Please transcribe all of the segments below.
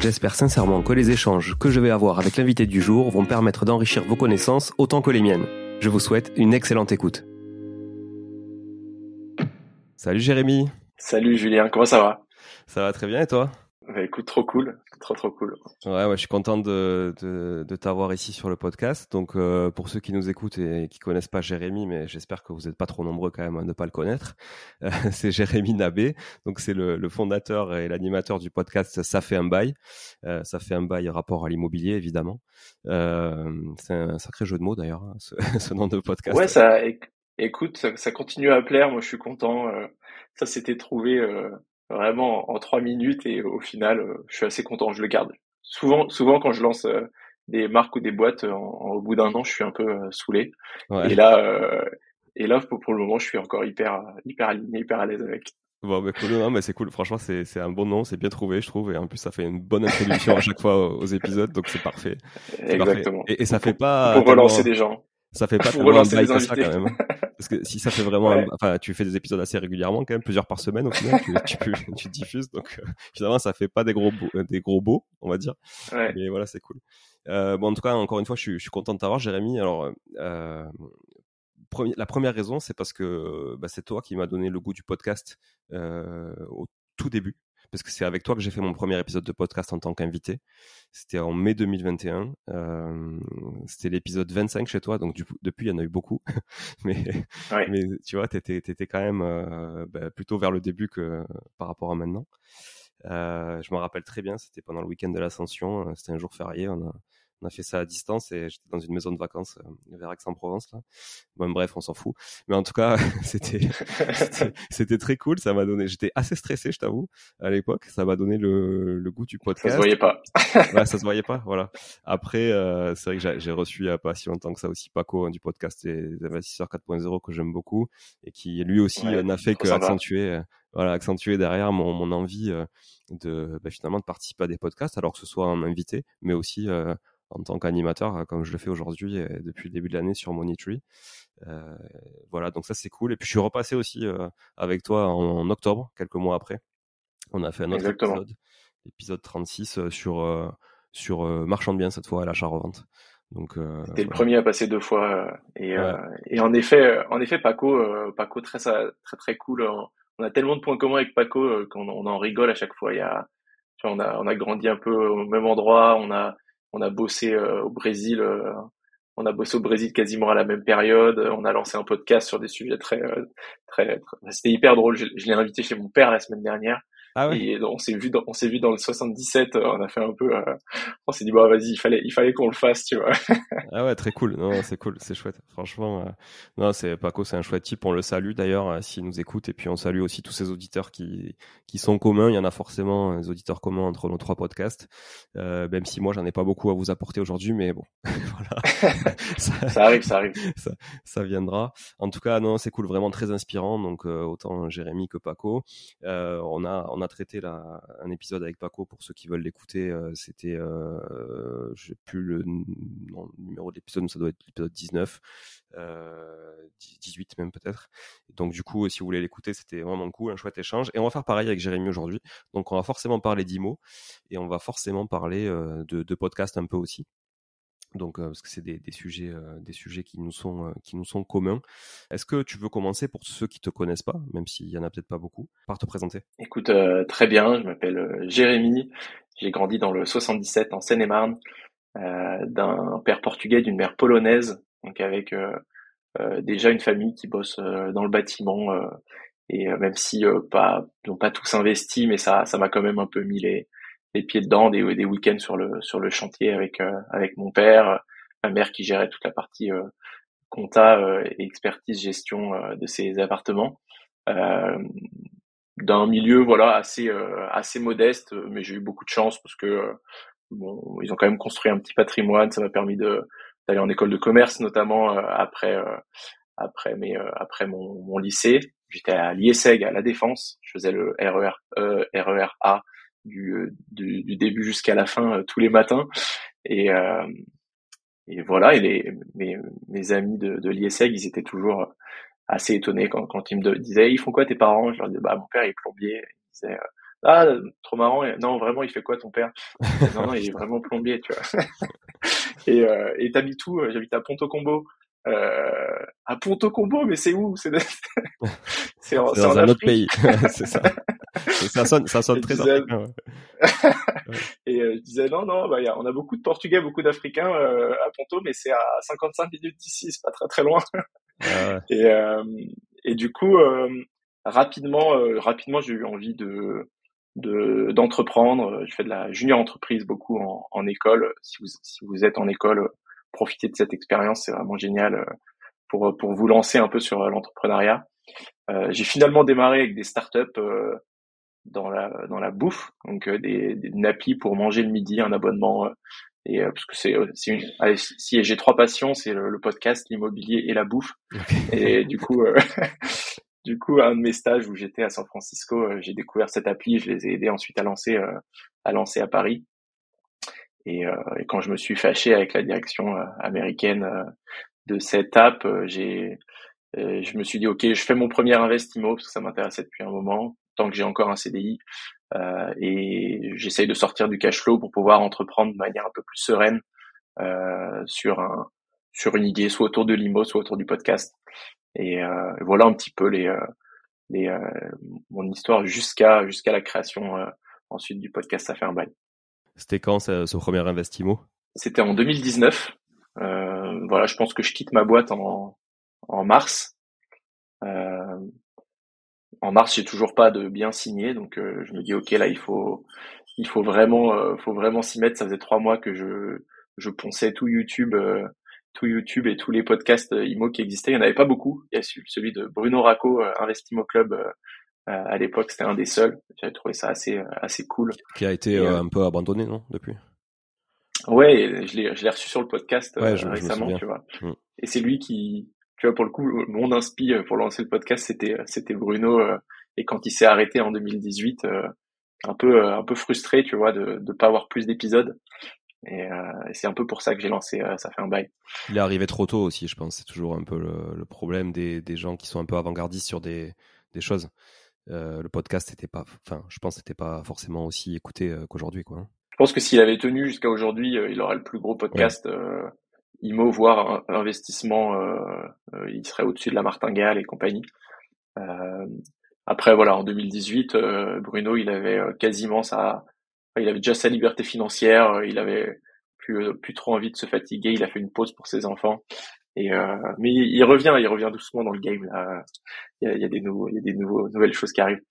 J'espère sincèrement que les échanges que je vais avoir avec l'invité du jour vont permettre d'enrichir vos connaissances autant que les miennes. Je vous souhaite une excellente écoute. Salut Jérémy. Salut Julien, comment ça va? Ça va très bien et toi? Bah, écoute, trop cool, trop trop cool. Ouais, ouais, je suis content de, de, de t'avoir ici sur le podcast. Donc, euh, pour ceux qui nous écoutent et qui connaissent pas Jérémy, mais j'espère que vous n'êtes pas trop nombreux quand même à ne pas le connaître, euh, c'est Jérémy Nabé. Donc, c'est le, le, fondateur et l'animateur du podcast Ça fait un bail. Euh, ça fait un bail rapport à l'immobilier, évidemment. Euh, c'est un sacré jeu de mots d'ailleurs, hein, ce, ce, nom de podcast. Ouais, ça, écoute, ça, ça, continue à plaire. Moi, je suis content. Euh, ça s'était trouvé vraiment en trois minutes et au final, euh, je suis assez content, je le garde. Souvent, souvent quand je lance euh, des marques ou des boîtes, au bout d'un an, je suis un peu euh, saoulé. Et là, et là, pour, le moment, je suis encore hyper, hyper aligné, hyper à l'aise avec. Bon, bah, cool, non, mais c'est cool. Franchement, c'est, c'est un bon nom, c'est bien trouvé, je trouve. Et en plus, ça fait une bonne introduction à chaque fois aux épisodes, donc c'est parfait. Exactement. Et, ça fait pas. Pour relancer des gens. Ça fait pas tellement un bail ça quand même. Parce que si ça fait vraiment, enfin, tu fais des épisodes assez régulièrement quand même, plusieurs par semaine au final, tu, tu, tu diffuses, donc euh, finalement ça fait pas des gros beaux, des gros beaux, on va dire. Ouais. Mais voilà, c'est cool. Euh, bon, en tout cas, encore une fois, je suis, je suis content de t'avoir, Jérémy. Alors, euh, la première raison, c'est parce que bah, c'est toi qui m'as donné le goût du podcast euh, au tout début parce que c'est avec toi que j'ai fait mon premier épisode de podcast en tant qu'invité. C'était en mai 2021. Euh, c'était l'épisode 25 chez toi, donc du, depuis, il y en a eu beaucoup. mais, mais tu vois, tu étais, étais, quand même euh, bah, plutôt vers le début que par rapport à maintenant. Euh, je me rappelle très bien, c'était pendant le week-end de l'Ascension, c'était un jour férié, on a, on a fait ça à distance et j'étais dans une maison de vacances euh, vers Aix-en-Provence. Là. Bon, bref, on s'en fout. Mais en tout cas, c'était c'était très cool. Ça m'a donné. J'étais assez stressé, je t'avoue, à l'époque. Ça m'a donné le, le goût du podcast. Ça se voyait pas. ouais, ça se voyait pas. Voilà. Après, euh, c'est vrai que j'ai reçu il a pas si longtemps que ça aussi Paco hein, du podcast des investisseurs 4.0 que j'aime beaucoup et qui lui aussi n'a fait que accentuer, euh, voilà, accentuer derrière mon, mon envie de bah, finalement de participer à des podcasts, alors que ce soit un invité, mais aussi en tant qu'animateur, hein, comme je le fais aujourd'hui euh, depuis le début de l'année sur Monitree. Euh, voilà, donc ça c'est cool. Et puis je suis repassé aussi euh, avec toi en, octobre, quelques mois après. On a fait un autre épisode, l'épisode 36 sur sur marchand de biens cette fois à l'achat-revente. Donc T'es le premier à passer deux fois et, et en effet, en effet, Paco, Paco très très très cool. On a tellement de points communs avec Paco qu'on on en rigole à chaque fois. Il y a, on a on a grandi un peu au même endroit. On a on a bossé euh, au Brésil, euh, on a bossé au Brésil quasiment à la même période. On a lancé un podcast sur des sujets très, euh, très, c'était hyper drôle. Je l'ai invité chez mon père la semaine dernière. Ah Et on s'est vu dans, on s'est vu dans le 77, on a fait un peu, euh, on s'est dit bon vas-y, il fallait, il fallait qu'on le fasse, tu vois. ah ouais, très cool. Non, c'est cool, c'est chouette. Franchement, euh, non, c'est Paco, c'est un chouette type. On le salue d'ailleurs euh, s'il nous écoute, et puis on salue aussi tous ces auditeurs qui qui sont communs. Il y en a forcément des auditeurs communs entre nos trois podcasts. Euh, même si moi j'en ai pas beaucoup à vous apporter aujourd'hui, mais bon, voilà. ça, ça, arrive, ça arrive. Ça, ça, viendra. En tout cas, non, c'est cool, vraiment très inspirant. Donc autant Jérémy que Paco. on a on a traité là, un épisode avec Paco pour ceux qui veulent l'écouter. Euh, c'était, euh, je sais plus le, numéro de l'épisode, mais ça doit être l'épisode 19, 18 euh, même peut-être. Donc du coup, si vous voulez l'écouter, c'était vraiment cool, un chouette échange. Et on va faire pareil avec Jérémy aujourd'hui. Donc on va forcément parler d'IMO et on va forcément parler de, de podcast un peu aussi donc parce que c'est des, sujets des sujets qui nous sont qui nous sont communs. Est-ce que tu veux commencer pour ceux qui te connaissent pas, même s'il y en a peut-être pas beaucoup, par te présenter? Écoute, très bien. Je m'appelle Jérémy. J'ai grandi dans le 77 en Seine-et-Marne, d'un père portugais, d'une mère polonaise, donc avec déjà une famille qui bosse dans le bâtiment. et même si pas n'ont pas tous investi, mais ça ça m'a quand même un peu mis les les pieds dedans, des, week-ends sur le chantier avec euh, mon père, ma mère qui gérait toute la partie euh, compta euh, et expertise gestion de ces appartements. d'un milieu voilà assez modeste, mais j'ai eu beaucoup de chance parce que ils ont quand même construit un petit patrimoine. Ça m'a permis d'aller en école de commerce notamment après mon, lycée. J'étais à l'IESEG à la Défense. Je faisais le RER e, RER A du, du, du début jusqu'à la fin euh, tous les matins. Et, euh, et voilà, et les, mes, mes amis de, de l'ISEG, ils étaient toujours assez étonnés quand, quand ils me disaient ils font quoi tes parents? Je leur disais bah mon père est plombier. Ils disaient ah trop marrant. Non vraiment il fait quoi ton père? Non non il est vraiment plombier tu vois. et euh, et t'habites où? J'habite à Ponto Combo. Euh, à Ponto Combo mais c'est où? C'est c'est dans un autre pays. c'est ça ça sonne, ça sonne très disais... Et euh, je disais non, non, bah, y a, on a beaucoup de Portugais, beaucoup d'Africains euh, à Ponto, mais c'est à 55 minutes d'ici, c'est pas très très loin. Ah et, euh, et du coup, rapidement, rapidement, j'ai eu envie de de d'entreprendre. Je fais de la junior entreprise beaucoup en, en école. Si vous si vous êtes en école, profitez de cette expérience, c'est vraiment génial pour pour vous lancer un peu sur l'entrepreneuriat. Euh, j'ai finalement démarré avec des startups euh, dans la dans la bouffe, donc euh, des, des nappies pour manger le midi, un abonnement. Euh, et parce que c'est si j'ai trois passions, c'est le, podcast, l'immobilier et la bouffe. Et du coup du coup un de mes stages où j'étais à San Francisco, j'ai découvert cette appli, je les ai aidés ensuite à lancer à lancer à Paris. Et, et, quand je me suis fâché avec la direction américaine de cette app, j'ai je me suis dit, OK, je fais mon premier investissement parce que ça m'intéressait depuis un moment, tant que j'ai encore un CDI. Euh, et j'essaye de sortir du cash flow pour pouvoir entreprendre de manière un peu plus sereine euh, sur un sur une idée, soit autour de l'IMO, soit autour du podcast. Et euh, voilà un petit peu les, euh, les euh, mon histoire jusqu'à jusqu'à la création euh, ensuite du podcast. Ça fait un bail. C'était quand ce, premier investimo C'était en 2019. voilà, je pense que je quitte ma boîte en en mars. Euh, en mars, j'ai toujours pas de bien signé, donc euh, je me dis ok là il faut il faut vraiment euh, faut vraiment s'y mettre. Ça faisait trois mois que je je ponçais tout YouTube, tout YouTube et tous les podcasts IMO qui existaient. Il n'y en avait pas beaucoup. Il y a celui de Bruno Racco, Investimo Club. À l'époque, c'était un des seuls. J'avais trouvé ça assez assez cool. Qui a été un peu abandonné, non, depuis? Ouais, je l'ai je l'ai reçu sur le podcast récemment, tu vois. Mm. Et c'est lui qui, tu vois, pour le coup, mon inspi pour lancer le podcast, c'était c'était Bruno. et quand il s'est arrêté en 2018, un peu un peu frustré, tu vois, de de pas avoir plus d'épisodes. Et, euh, c'est un peu pour ça que j'ai lancé euh, Ça fait un bail. Il est arrivé trop tôt aussi, je pense. C'est toujours un peu le, le problème des, des, gens qui sont un peu avant-gardistes sur des, des choses. Euh, le podcast n'était pas, enfin, je pense, n'était pas forcément aussi écouté euh, qu'aujourd'hui, quoi. Hein. Je pense que s'il avait tenu jusqu'à aujourd'hui, euh, il aurait le plus gros podcast. Ouais. IMO, voire investissement, il serait au-dessus de la martingale et compagnie. après, voilà, en 2018, Bruno, il avait quasiment sa, il avait déjà sa liberté financière, il avait plus, plus trop envie de se fatiguer, il a fait une pause pour ses enfants. Et euh, mais il, revient, il revient doucement dans le game. Là. Il, y a, il y a des nouveaux, il y a des nouveaux, nouvelles choses qui arrivent.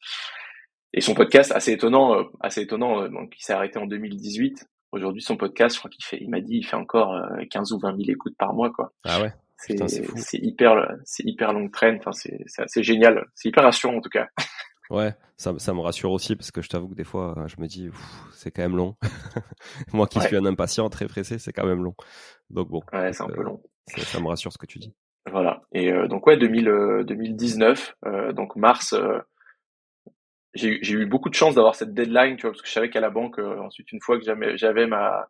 Et son podcast, assez étonnant, assez étonnant. Donc, il s'est arrêté en 2018. Aujourd'hui, son podcast, je crois qu'il fait, il m'a dit, il fait encore 15 ou 20 000 écoutes par mois, quoi. Ah ouais. C'est hyper, c'est hyper long train. Enfin, c'est, c'est génial. C'est hyper rassurant en tout cas. Ouais, ça, ça me rassure aussi parce que je t'avoue que des fois, je me dis, c'est quand même long. Moi qui suis un impatient très pressé, c'est quand même long. Donc bon. Ouais, c'est un peu euh, long. Ça me rassure ce que tu dis. Voilà. Et euh, donc ouais, 2000, 2019, euh, donc mars, j'ai eu beaucoup de chance d'avoir cette deadline, tu vois, parce que je savais qu'à la banque, ensuite une fois que j'avais ma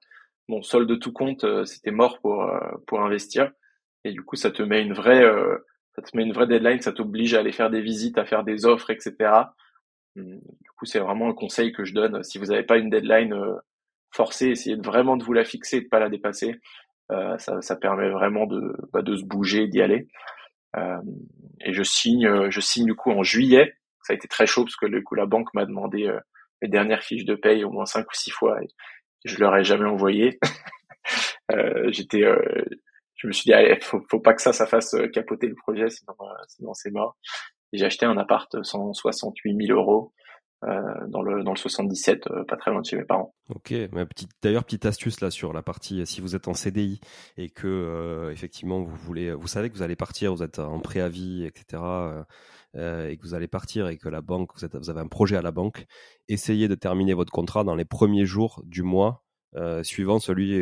mon solde de tout compte, c'était mort pour pour investir. Et du coup, ça te met une vraie ça te met une vraie deadline, ça t'oblige à aller faire des visites, à faire des offres, etc. Hum, du coup, c'est vraiment un conseil que je donne. Si vous n'avez pas une deadline euh, forcée, essayez vraiment de vous la fixer et de pas la dépasser. Euh, ça, ça, permet vraiment de, bah, de se bouger, d'y aller. Euh, et je signe, euh, je signe du coup en juillet. Ça a été très chaud parce que du coup la banque m'a demandé euh, mes dernières fiches de paye au moins cinq ou six fois et je leur ai jamais envoyé. J'étais je me suis dit, allez, faut, faut pas que ça, ça fasse euh, capoter le projet, sinon, euh, sinon c'est mort. J'ai acheté un appart 168 000 euros euh, dans le dans le 77, euh, pas très loin de chez mes parents. Ok, d'ailleurs petite astuce là sur la partie si vous êtes en CDI et que euh, effectivement vous voulez, vous savez que vous allez partir, vous êtes en préavis, etc. et que vous allez partir et que la banque, vous avez un projet à la banque, essayez de terminer votre contrat dans les premiers jours du mois suivant celui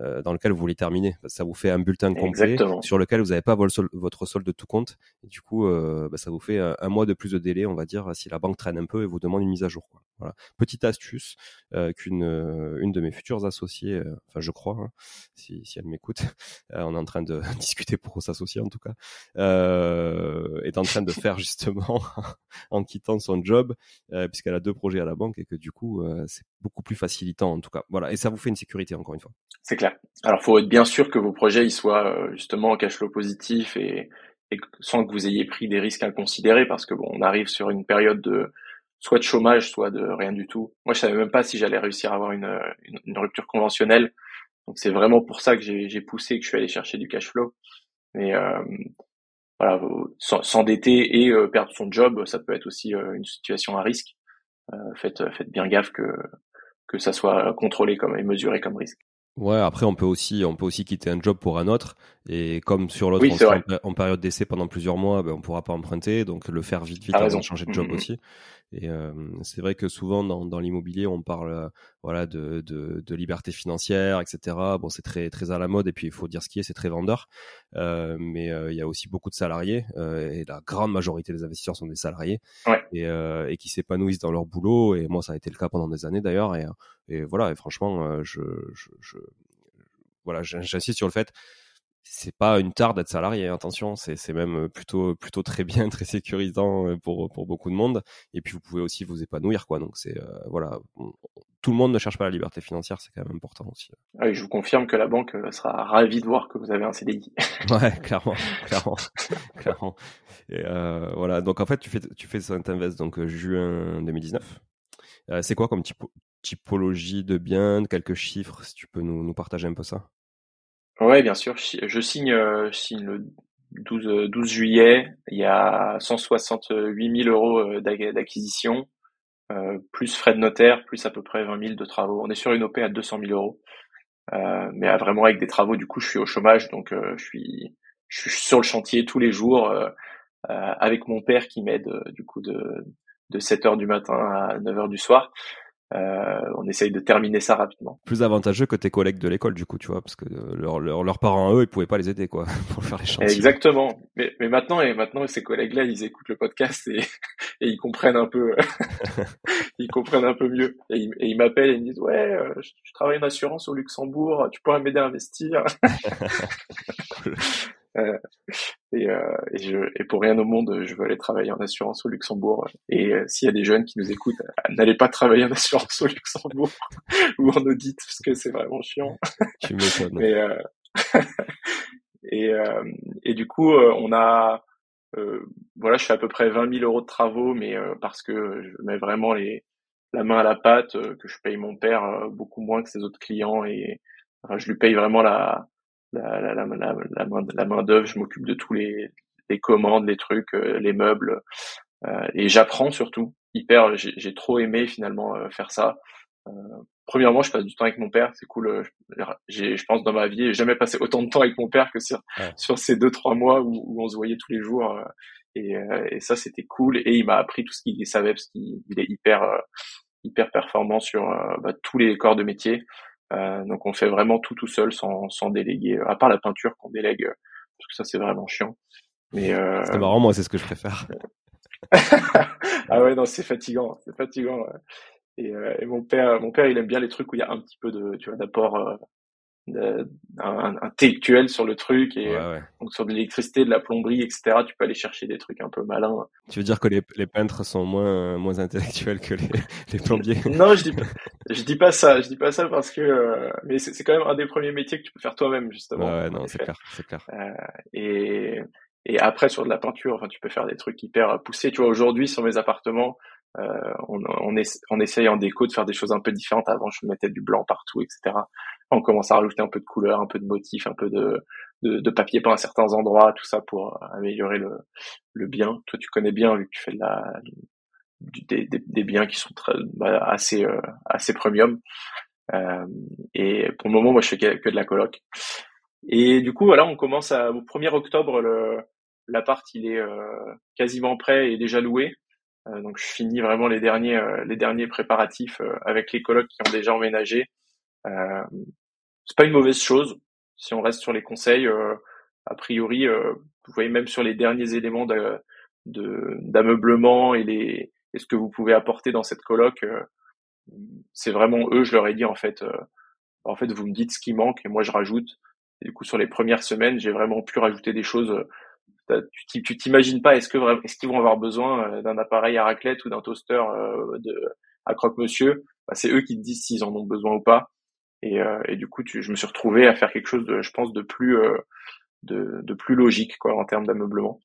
euh, dans lequel vous voulez terminer. Ça vous fait un bulletin complet sur lequel vous n'avez pas votre solde de tout compte. Et du coup, euh, bah, ça vous fait un, mois de plus de délai, on va dire, si la banque traîne un peu et vous demande une mise à jour. Quoi. Voilà. Petite astuce euh, qu'une une de mes futures associées, enfin je crois, hein, si, si elle m'écoute, on est en train de discuter pour s'associer en tout cas, est en train de faire justement en quittant son job, puisqu'elle a deux projets à la banque et que du coup c'est beaucoup plus facilitant en tout cas. Voilà, et ça vous fait une sécurité encore une fois. C'est clair. Alors, faut être bien sûr que vos projets ils soient euh, justement en cash flow positif et, et, sans que vous ayez pris des risques inconsidérés parce que bon, on arrive sur une période de soit de chômage, soit de rien du tout. Moi, je savais même pas si j'allais réussir à avoir une, une, une rupture conventionnelle. Donc, c'est vraiment pour ça que j'ai poussé, que je suis allé chercher du cash flow. Mais euh, voilà, s'endetter et euh, perdre son job, ça peut être aussi euh, une situation à risque. Euh, faites, faites bien gaffe que que ça soit contrôlé comme et mesuré comme risque. Ouais, après on peut aussi on peut aussi quitter un job pour un autre et comme sur l'autre on en, période d'essai pendant plusieurs mois, ben, on pourra pas emprunter donc le faire vite vite avant de changer de job mm, mm. aussi. Et euh, c'est vrai que souvent dans, dans l'immobilier, on parle euh, voilà de, de, de, liberté financière, etc. Bon, c'est très très à la mode et puis il faut dire ce qui est, c'est très vendeur. Euh, mais euh, il y a aussi beaucoup de salariés euh, et la grande majorité des investisseurs sont des salariés ouais. et, et qui s'épanouissent dans leur boulot. Et moi, ça a été le cas pendant des années d'ailleurs. Et, et voilà, et franchement, je, je, je voilà, j'insiste sur le fait c'est pas une tare d'être salarié, attention, c'est même plutôt plutôt très bien, très sécurisant euh, pour pour beaucoup de monde. Et puis vous pouvez aussi vous épanouir, quoi. Donc c'est euh, voilà, tout le monde ne cherche pas la liberté financière, c'est quand même important aussi. Ah oui, je vous confirme que la banque euh, sera ravie de voir que vous avez un CDI. ouais, clairement, clairement, clairement. Et euh, voilà, donc en fait tu fais tu fais cet invest donc juin 2019. Euh, c'est quoi comme typologie de biens, quelques chiffres, si tu peux nous, nous partager un peu ça? Ouais, bien sûr. Je signe, euh, je signe le 12, 12 juillet. Il y a 168 000 euros euh, d'acquisition, euh, plus frais de notaire, plus à peu près 20 000 de travaux. On est sur une OP à 200 000 euros. mais vraiment avec des travaux. Du coup, je suis au chômage, donc je suis je suis sur le chantier tous les jours avec mon père qui m'aide du coup de de 7 heures du matin à 9 heures du soir. Euh, on essaye de terminer ça rapidement. Plus avantageux que tes collègues de l'école, du coup, tu vois, parce que leurs leur, parents, eux, ils pouvaient pas les aider, quoi, pour faire les chantiers. Exactement. Mais, mais maintenant, et maintenant, ces collègues-là, ils écoutent le podcast et, et ils comprennent un peu, ils comprennent un peu mieux. Et ils, ils m'appellent et ils me disent, ouais, euh, je, travaille en assurance au Luxembourg, tu pourrais m'aider à investir. Euh, et, euh, et, je, et, pour rien au monde, je veux aller travailler en assurance au Luxembourg. Et euh, s'il y a des jeunes qui nous écoutent, n'allez pas travailler en assurance au Luxembourg ou en audit, parce que c'est vraiment chiant. Tu m'étonnes. Mais, et, et du coup, on a, voilà, je fais à peu près 20 000 euros de travaux, mais parce que je mets vraiment les, la main à la pâte, que je paye mon père beaucoup moins que ses autres clients et enfin, je lui paye vraiment la la, la, la, la, main, la main d'œuvre, je m'occupe de tous les, les commandes, les trucs, euh, les meubles, euh, et j'apprends surtout. Hyper, j'ai trop aimé finalement euh, faire ça. premièrement, je passe du temps avec mon père, c'est cool. J'ai, je pense dans ma vie, j'ai jamais passé autant de temps avec mon père que sur, sur ces deux trois mois où, où, on se voyait tous les jours. Et, et, ça, c'était cool. Et il m'a appris tout ce qu'il savait parce qu'il est hyper hyper performant sur bah, tous les corps de métier. Euh, donc on fait vraiment tout tout seul sans, sans déléguer, à part la peinture qu'on délègue, parce que ça c'est vraiment chiant. Mais euh... c'est marrant, moi c'est ce que je préfère. ah ouais non c'est fatigant, c'est fatigant. Et, euh, et, mon père, mon père il aime bien les trucs où il y a un petit peu de, tu vois, d'apport euh, un, intellectuel sur le truc et donc sur de l'électricité, de la plomberie, etc. Tu peux aller chercher des trucs un peu malins. Tu veux dire que les, les peintres sont moins moins intellectuels que les, les plombiers? Non, je dis pas, je dis pas ça. Je dis pas ça parce que euh, mais c'est quand même un des premiers métiers que tu peux faire toi-même justement. Ouais, non, c'est clair, c'est clair. Euh, et et après sur de la peinture, enfin tu peux faire des trucs hyper poussés. Tu vois aujourd'hui sur mes appartements, euh, on, on, on, essaye en déco de faire des choses un peu différentes. Avant, je mettais du blanc partout, etc. On commence à rajouter un peu de couleur, un peu de motif, un peu de, de, de papier peint à certains endroits, tout ça pour améliorer le, le bien. Toi, tu connais bien vu que tu fais de la, des, des, des biens qui sont très, bah, assez euh, assez premium. Euh, et pour le moment, moi, je fais que, de la coloc. Et du coup, voilà, on commence à, au 1er octobre, l'appart, il est euh, quasiment prêt et déjà loué. Euh, donc je finis vraiment les derniers euh, les derniers préparatifs euh, avec les colocs qui ont déjà emménagé. c'est pas une mauvaise chose si on reste sur les conseils. a priori, vous voyez même sur les derniers éléments de, d'ameublement et les et ce que vous pouvez apporter dans cette coloc, c'est vraiment eux. Je leur ai dit en fait, en fait, vous me dites ce qui manque et moi je rajoute. Du coup, sur les premières semaines, j'ai vraiment pu rajouter des choses tu t'imagines pas est-ce que est-ce qu'ils vont avoir besoin euh, d'un appareil à raclette ou d'un toaster euh, de à croque-monsieur? Bah, c'est eux qui te disent s'ils en ont besoin ou pas. Et, euh, et du coup tu, je me suis retrouvé à faire quelque chose de je pense de plus de, de, plus logique quoi en termes d'ameublement.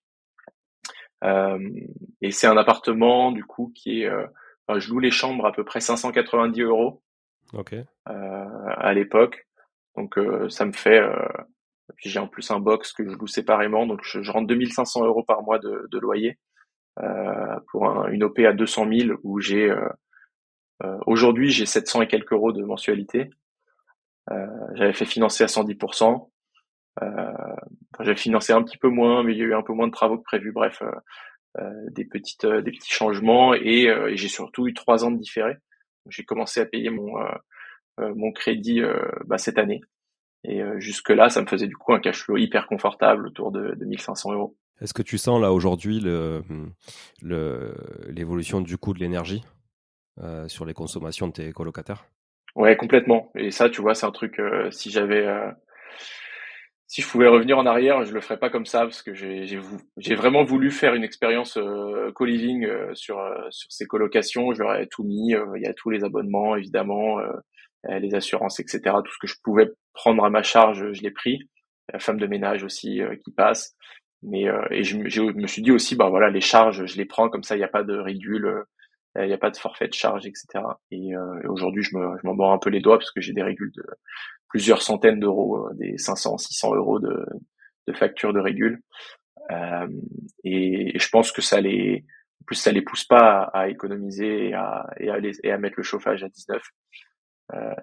Et c'est un appartement du coup qui est je loue les chambres à peu près 590 euros. Ok. À l'époque. Donc ça me fait puis j'ai en plus un box que je loue séparément, donc je, je rentre 2500 euros par mois de, de loyer euh, pour une OP à 200 000 où j'ai euh, euh, aujourd'hui j'ai 700 et quelques euros de mensualité. Euh, j'avais fait financer à 110%. Euh, j'avais financé un petit peu moins, mais il y a eu un peu moins de travaux que prévu. Bref, des petites des petits changements et, et j'ai surtout eu trois ans de différé. J'ai commencé à payer mon mon crédit bah, cette année. Et euh, jusque-là, ça me faisait du coup un cash flow hyper confortable autour de, de 1500 euros. Est-ce que tu sens là aujourd'hui l'évolution le, du coût de l'énergie euh, sur les consommations de tes colocataires? Ouais, complètement. Et ça, tu vois, c'est un truc, euh, si j'avais... Euh, si je pouvais revenir en arrière, je le ferais pas comme ça parce que j'ai vraiment voulu faire une expérience euh, co-living sur sur ces colocations. Je leur ai tout mis. Il y a tous les abonnements évidemment, euh, les assurances, etc. Tout ce que je pouvais prendre à ma charge, je l'ai pris. La femme de ménage aussi euh, qui passe. Mais euh, et je, me suis dit aussi, bah voilà, les charges, je les prends comme ça, il n'y a pas de régule, il n'y a pas de forfait de charge, etc. Et, aujourd'hui, je me, je m'en mords un peu les doigts parce que j'ai des régules de plusieurs centaines d'euros, des 500, 600 euros de, de factures de régule. Euh, et, je pense que ça les, en plus ça les pousse pas à, économiser et à, et à, et à mettre le chauffage à 19.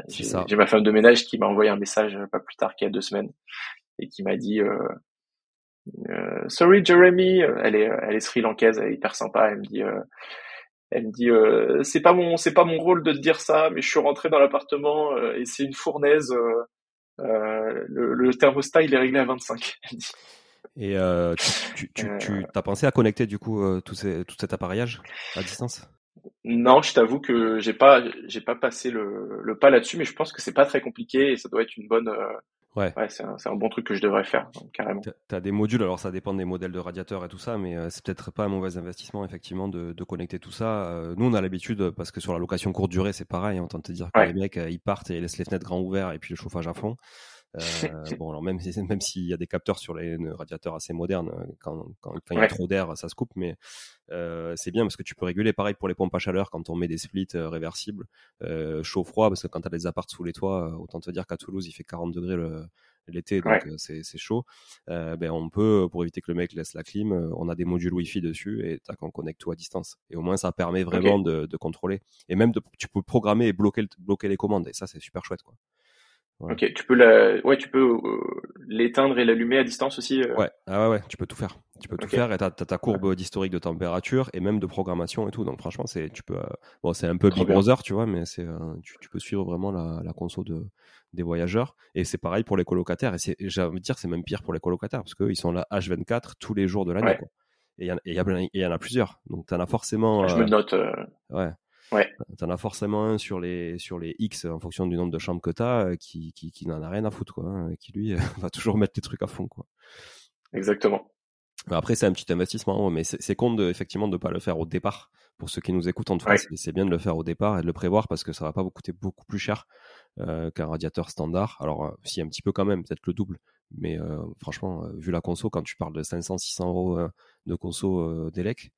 j'ai ma femme de ménage qui m'a envoyé un message pas plus tard qu'il y a deux semaines et qui m'a dit sorry Jeremy elle est elle est sri lankaise elle est hyper sympa elle me dit elle me dit euh, c'est pas mon c'est pas mon rôle de te dire ça, mais je suis rentré dans l'appartement euh, et c'est une fournaise. Euh, le, le, thermostat il est réglé à 25. Et tu, tu, tu, as pensé à connecter du coup tout, ces, tout cet appareillage à distance? Non, je t'avoue que j'ai pas j'ai pas passé le, le pas là-dessus, mais je pense que c'est pas très compliqué et ça doit être une bonne Ouais. ouais c'est un, un, bon truc que je devrais faire, carrément. Tu as des modules, alors ça dépend des modèles de radiateurs et tout ça, mais euh, c'est peut-être pas un mauvais investissement, effectivement, de, de connecter tout ça. Euh, nous, on a l'habitude, parce que sur la location courte durée, c'est pareil, on hein, tente de dire que les mecs, euh, ils partent et ils laissent les fenêtres grands ouverts et puis le chauffage à fond. Euh, bon, alors même même s'il y a des capteurs sur les radiateurs assez modernes, quand, quand, quand il y a trop d'air, ça se coupe, mais euh, c'est bien parce que tu peux réguler. Pareil pour les pompes à chaleur quand on met des splits réversibles, chaud-froid, parce que quand tu as des apparts sous les toits, autant te dire qu'à Toulouse, il fait 40 degrés le, l'été, donc euh, c'est chaud, euh, ben on peut, pour éviter que le mec laisse la clim, euh, on a des modules Wi-Fi dessus et tac, on connecte tout à distance. Et au moins, ça permet vraiment de, de, contrôler. Et même, de, tu peux programmer et bloquer, bloquer les commandes. Et ça, c'est super chouette, quoi. Ok, tu peux la, ouais, tu peux l'éteindre et l'allumer à distance aussi. Ouais, ah ouais, ouais, tu peux tout faire. Tu peux tout faire et t'as as ta courbe d'historique de température et même de programmation et tout. Donc franchement, c'est tu peux, bon, c'est un peu Big Brother, tu vois, mais c'est, tu, tu, peux suivre vraiment la, la conso de, des voyageurs. Et c'est pareil pour les colocataires. Et j'ai envie de dire, c'est même pire pour les colocataires parce qu'ils sont là H24 tous les jours de l'année. Et il y, y, en a plusieurs. Donc, tu en as forcément. Je me euh, note. Euh, ouais. Ouais. T'en as forcément un sur les, sur les X en fonction du nombre de chambres que tu as euh, qui, qui, qui n'en a rien à foutre, quoi. Hein, qui lui va toujours mettre les trucs à fond, quoi. Exactement. Après, c'est un petit investissement, mais c'est con de, effectivement de ne pas le faire au départ. Pour ceux qui nous écoutent, en tout cas, c'est bien de le faire au départ et de le prévoir parce que ça va pas vous coûter beaucoup plus cher euh, qu'un radiateur standard. Alors, euh, si un petit peu quand même, peut-être le double. Mais franchement, vu la conso, quand tu parles de 500-600 euros de conso d'ELEC,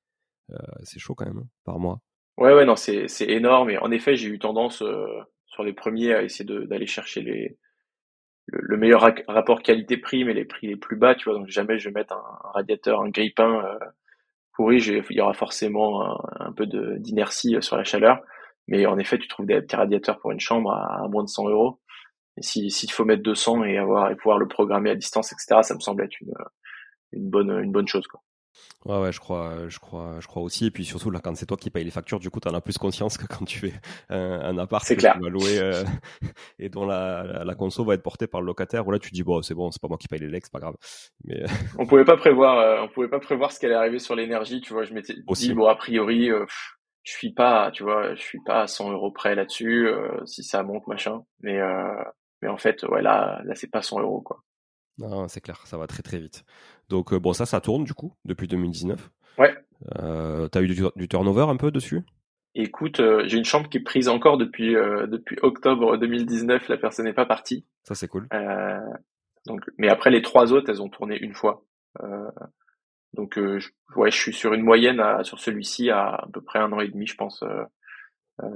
c'est chaud quand même, hein, par mois. Ouais, ouais, non, c'est énorme. Et en effet, j'ai eu tendance sur les premiers à essayer d'aller chercher les, le, meilleur rapport qualité-prix, mais les prix les plus bas, tu vois. Donc jamais je vais mettre un, radiateur, un grippin euh, pourri, il y aura forcément un, peu d'inertie sur la chaleur. Mais en effet, tu trouves des petits radiateurs pour une chambre à, moins de 100 euros. Et s'il faut mettre 200 et avoir et pouvoir le programmer à distance, etc., ça me semble être une, une bonne une bonne chose. Quoi. Ouais, ouais, je crois, je crois, je crois aussi. Et puis surtout, là, quand c'est toi qui payes les factures, du coup, tu en as plus conscience que quand tu fais un, un appart que clair. tu vas louer euh, et dont la, la, conso va être portée par le locataire. Ou là, tu dis, bon, c'est bon, c'est pas moi qui paye les legs, c'est pas grave. Mais... on pouvait pas prévoir, euh, on pouvait pas prévoir ce qui allait arriver sur l'énergie. Tu vois, je m'étais dit, bon, a priori, euh, je suis pas, tu vois, je suis pas à 100 euros près là-dessus, si ça monte, machin. Mais, mais en fait, ouais, là, là, c'est pas 100 euros, quoi. Non, c'est clair, ça va très très vite. Donc euh, bon, ça, ça tourne du coup depuis 2019. Ouais. Euh, T'as eu du, turnover un peu dessus? Écoute, euh, j'ai une chambre qui est prise encore depuis euh, depuis octobre 2019. La personne n'est pas partie. Ça c'est cool. donc, mais après les trois autres, elles ont tourné une fois. donc je, ouais, je suis sur une moyenne à, sur celui-ci à à peu près un an et demi, je pense,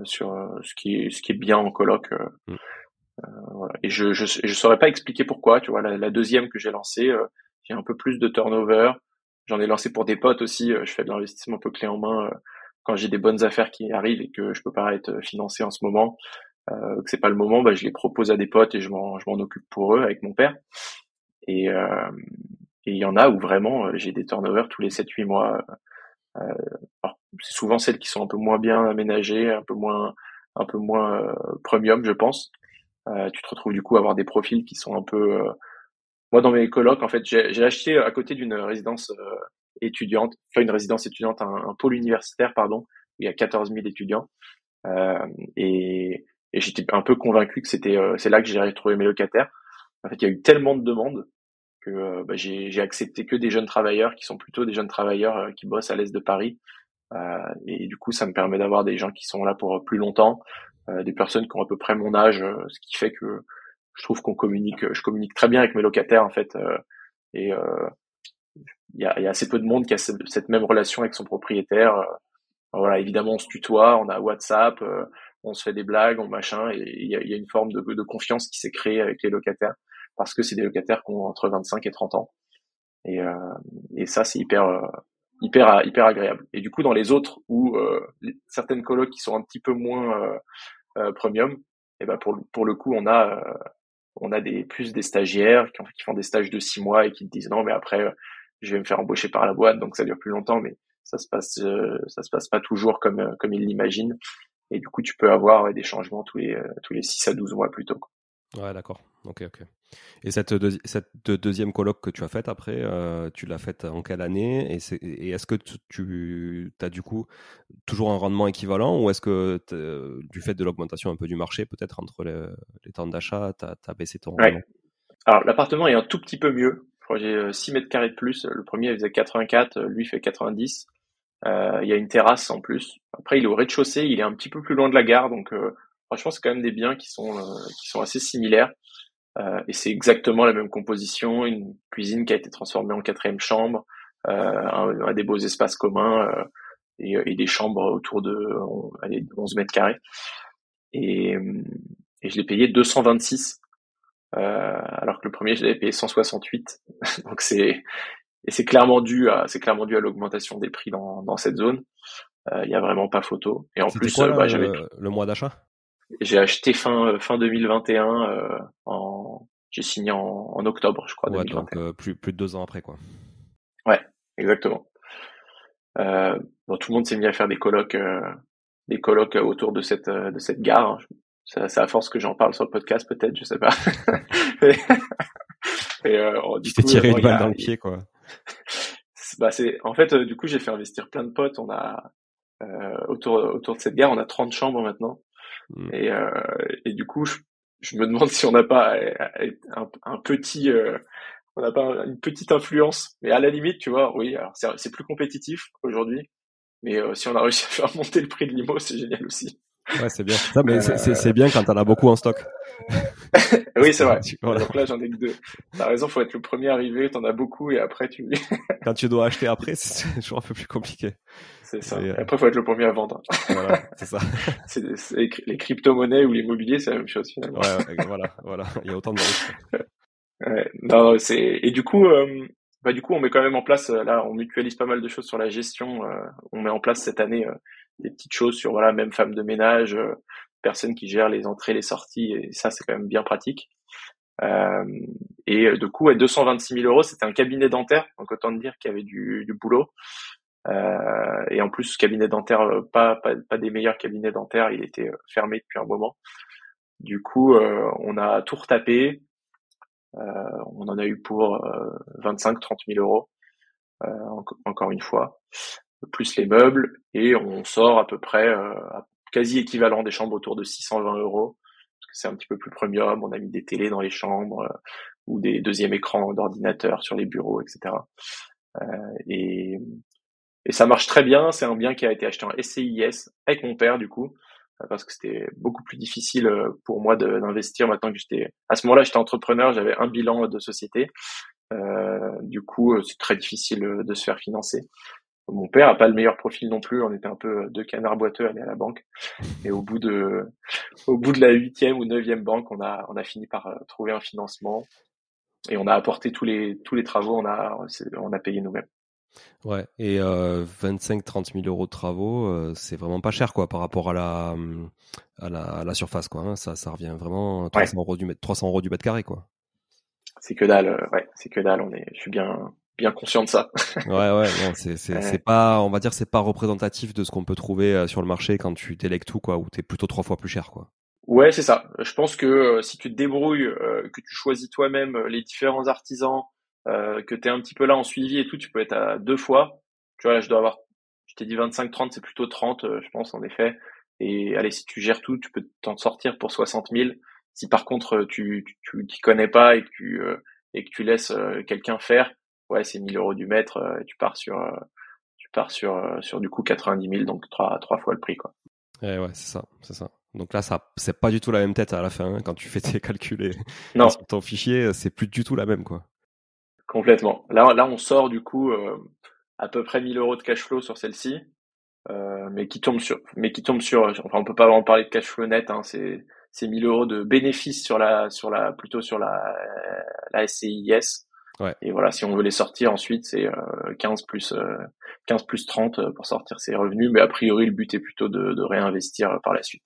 sur ce qui est ce qui est bien en coloc. Mm. voilà. Et je, je je saurais pas expliquer pourquoi. Tu vois, la, la deuxième que j'ai lancée j'ai un peu plus de turnover. J'en ai lancé pour des potes aussi. Euh, je fais de l'investissement un peu clé en main euh, quand j'ai des bonnes affaires qui arrivent et que je peux pas être financé en ce moment. Euh, que c'est pas le moment, bah, je les propose à des potes et je m'en je m'en occupe pour eux avec mon père. Et euh, il y en a où vraiment j'ai des turnovers tous les 7-8 mois. Euh, c'est souvent celles qui sont un peu moins bien aménagées, un peu moins un peu moins premium, je pense. tu te retrouves du coup à avoir des profils qui sont un peu moi, dans mes colocs, en fait, j'ai acheté à côté d'une résidence euh, étudiante, enfin une résidence étudiante, un, pôle universitaire, pardon, où il y a 14 000 étudiants. Euh, et, et j'étais un peu convaincu que c'était euh, c'est là que j'ai retrouvé mes locataires. En fait, il y a eu tellement de demandes que euh, bah, j'ai accepté que des jeunes travailleurs qui sont plutôt des jeunes travailleurs qui bossent à l'est de Paris. et du coup, ça me permet d'avoir des gens qui sont là pour plus longtemps, des personnes qui ont à peu près mon âge, ce qui fait que je trouve qu'on communique, je communique très bien avec mes locataires en fait, euh, et euh, il y a, y, a, assez peu de monde qui a cette même relation avec son propriétaire. Euh, voilà, évidemment, on se tutoie, on a WhatsApp, on se fait des blagues, on machin, et il y a, y a, une forme de, de confiance qui s'est créée avec les locataires parce que c'est des locataires qui ont entre 25 et 30 ans. Et, euh, et ça, c'est hyper, hyper, hyper agréable. Et du coup, dans les autres où certaines colocs qui sont un petit peu moins premium, et ben pour pour le coup, on a on a des plus des stagiaires qui, font des stages de six mois et qui te disent non mais après je vais me faire embaucher par la boîte donc ça dure plus longtemps mais ça se passe ça se passe pas toujours comme comme ils l'imaginent. Et du coup tu peux avoir des changements tous les tous les 6 à 12 mois plutôt Ouais, d'accord. Ok, ok. Et cette, cette deuxième colloque que tu as faite après, euh, tu l'as faite en quelle année? Et est-ce que tu, as du coup toujours un rendement équivalent ou est-ce que du fait de l'augmentation un peu du marché, peut-être entre les, temps d'achat, tu as, baissé ton rendement? Alors l'appartement est un tout petit peu mieux. J'ai 6 euh, mètres carrés de plus. Le premier faisait 84, lui fait 90. Euh, il y a une terrasse en plus. Après, il est au rez-de-chaussée, il est un petit peu plus loin de la gare, donc Franchement, c'est quand même des biens qui sont euh, qui sont assez similaires. Euh, et c'est exactement la même composition, une cuisine qui a été transformée en quatrième chambre, euh, un, des beaux espaces communs et, et, des chambres autour de allez, 11 mètres carrés. Et, et je l'ai payé 226, alors que le premier je l'avais payé 168. Donc c'est et c'est clairement dû à c'est clairement dû à l'augmentation des prix dans, dans cette zone. Il y a vraiment pas photo. Et en plus, bah, j'avais le mois d'achat? J'ai acheté fin euh, fin 2021. Euh, en... J'ai signé en, en, octobre, je crois. Ouais, donc euh, plus plus de deux ans après, quoi. Ouais, exactement. Euh, bon, tout le monde s'est mis à faire des colloques, des colloques autour de cette de cette gare. C'est à force que j'en parle sur le podcast, peut-être, je sais pas. Et, oh, tu t'es tiré une balle dans le pied, quoi. bah c'est en fait du coup j'ai fait investir plein de potes. On a autour autour de cette gare, on a 30 chambres maintenant. Mm. Et, euh, et du coup, je, je, me demande si on n'a pas un, un petit, euh, on n'a pas une petite influence. Mais à la limite, tu vois, oui, alors c'est plus compétitif aujourd'hui. Mais euh, si on a réussi à faire monter le prix de l'IMO, c'est génial aussi. Ouais, c'est bien. Ça, mais c'est bien quand t'en as beaucoup en stock. oui, c'est vrai. Donc là, j'en ai que deux. T'as raison, faut être le premier arrivé, t'en as beaucoup et après tu. quand tu dois acheter après, c'est toujours un peu plus compliqué. C'est ça. Euh, après, faut être le premier à vendre. Voilà, c'est ça. c'est, les crypto-monnaies ou l'immobilier, c'est la même chose finalement. Ouais, voilà, voilà. Il y a autant de risques. ouais. Non, c'est et du coup, euh, bah du coup, on met quand même en place. Euh, là, on mutualise pas mal de choses sur la gestion. Euh, on met en place cette année des petites choses sur voilà, même femme de ménage, personne qui gère les entrées, les sorties, et ça, c'est quand même bien pratique. Euh, et du coup, à 226 000 euros, c'était un cabinet dentaire, donc autant dire qu'il y avait du, du boulot. Euh, et en plus, cabinet dentaire, euh, pas, pas, pas, des meilleurs cabinets dentaires, il était euh, fermé depuis un moment. Du coup, on a tout retapé. on en a eu pour 25-30 000 euros, encore une fois, plus les meubles, et on sort à peu près quasi équivalent des chambres autour de 620 euros, parce que c'est un petit peu plus premium. On a mis des télés dans les chambres ou des deuxièmes écrans d'ordinateur sur les bureaux, etc. Euh, et, et ça marche très bien. C'est un bien qui a été acheté en SCIS avec mon père, du coup, euh, parce que c'était beaucoup plus difficile euh, pour moi d'investir maintenant que j'étais. À ce moment-là, j'étais entrepreneur, j'avais un bilan de société. Euh, du coup, c'est très difficile de se faire financer. Mon père a pas le meilleur profil non plus. On était un peu deux canards boiteux aller à la banque. Et au bout de, au bout de la huitième ou neuvième banque, on a, on a fini par trouver un financement et on a apporté tous les, tous les travaux. On a, on a payé nous-mêmes. Ouais, et euh, 25-30 000 euros de travaux, euh, c'est vraiment pas cher quoi par rapport à la, à la, à la surface quoi. Hein. Ça, ça revient vraiment 300 euros du mètre, 300 euros du mètre carré quoi. C'est que dalle, euh, ouais, c'est que dalle. On est, je suis bien, bien conscient de ça. ouais, ouais, non, c'est, pas, on va dire, c'est pas représentatif de ce qu'on peut trouver euh, sur le marché quand tu délègues tout quoi, où t'es plutôt trois fois plus cher quoi. Ouais, c'est ça. Je pense que si tu te débrouilles, que tu choisis toi-même les différents artisans, euh, que tu es un petit peu là en suivi et tout, tu peux être à deux fois. Tu vois, là, je dois avoir, je t'ai dit 25-30, c'est plutôt 30, euh, je pense, en effet. Et allez, si tu gères tout, tu peux t'en sortir pour 60 000. Si par contre, tu tu t'y connais pas et que tu, euh, et que tu laisses quelqu'un faire, ouais, c'est 1000 euros du mètre, et tu pars sur, tu pars sur, sur du coup 90 000, donc trois, trois fois le prix, quoi. Eh ouais, c'est ça, c'est ça. Donc là, ça, c'est pas du tout la même tête à la fin, hein, quand tu fais tes calculs et non. ton fichier, c'est plus du tout la même, quoi. Complètement. Là, là, on sort du coup euh, à peu près 1000 euros de cash flow sur celle-ci, euh, mais qui tombe sur, mais qui tombe sur, enfin, on peut pas vraiment parler de cash flow net. Hein, c'est c'est 1000 euros de bénéfices sur la, sur la, plutôt sur la, la SCIS. Ouais. Et voilà, si on veut les sortir ensuite, c'est euh, 15 plus 15 euh, plus 30 pour sortir ces revenus. Mais a priori, le but est plutôt de, de réinvestir par la suite.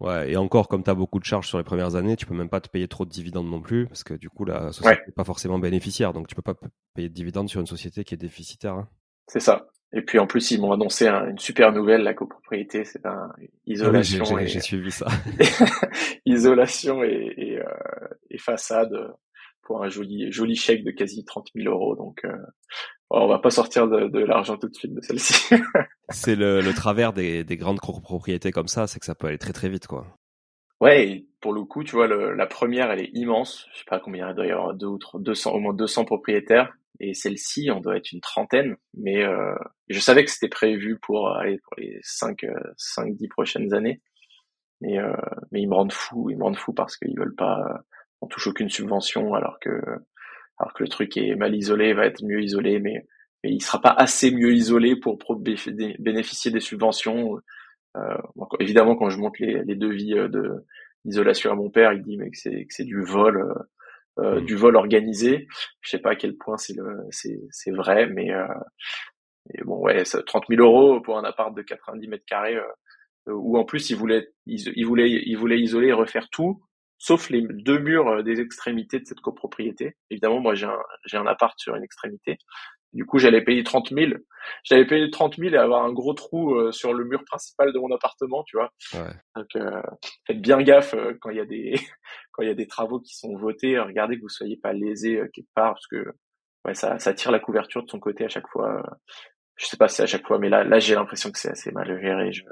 Ouais, et encore, comme tu as beaucoup de charges sur les premières années, tu peux même pas te payer trop de dividendes non plus, parce que du coup, la société n'est pas forcément bénéficiaire, donc tu peux pas payer de dividendes sur une société qui est déficitaire. Hein. C'est ça. Et puis en plus, ils m'ont annoncé une super nouvelle, la copropriété, c'est un ah isolation. j'ai suivi ça. isolation et, et, euh, et, façade pour un joli joli chèque de quasi 30 000 euros. Donc, euh, on va pas sortir de, de l'argent tout de suite de celle-ci. c'est le, le, travers des, des grandes copropriétés comme ça, c'est que ça peut aller très très vite, quoi. Ouais, et pour le coup, tu vois, le, la première, elle est immense. Je sais pas combien il doit y avoir, deux ou trois, 200, au moins 200 propriétaires. Et celle-ci, on doit être une trentaine. Mais euh, je savais que c'était prévu pour aller pour les 5, 5, 10 prochaines années. Mais, euh, mais ils me rendent fou, ils me rendent fou parce qu'ils veulent pas, on touche aucune subvention alors que, alors que le truc est mal isolé, va être mieux isolé, mais, mais il sera pas assez mieux isolé pour, bénéficier des subventions. Euh, évidemment, quand je monte les, les devis euh, de d'isolation à mon père, il dit mais que c'est que c'est du vol, euh, euh mmh. du vol organisé. Je sais pas à quel point c'est le c'est c'est vrai, mais euh, bon ouais, 30 000 euros pour un appart de 90 mètres carrés euh, où en plus il voulait il voulait il voulait isoler et refaire tout sauf les deux murs des extrémités de cette copropriété. Évidemment, moi j'ai un j'ai un appart sur une extrémité du coup, j'allais payer 30 000. J'allais payer 30 000 et avoir un gros trou euh, sur le mur principal de mon appartement, tu vois. Ouais. Donc, euh, faites bien gaffe euh, quand il y a des quand il y a des travaux qui sont votés. Regardez que vous soyez pas lésé quelque part, parce que ouais, ça, ça tire la couverture de son côté à chaque fois. Je sais pas si c'est à chaque fois, mais là, là, j'ai l'impression que c'est assez mal géré. Je,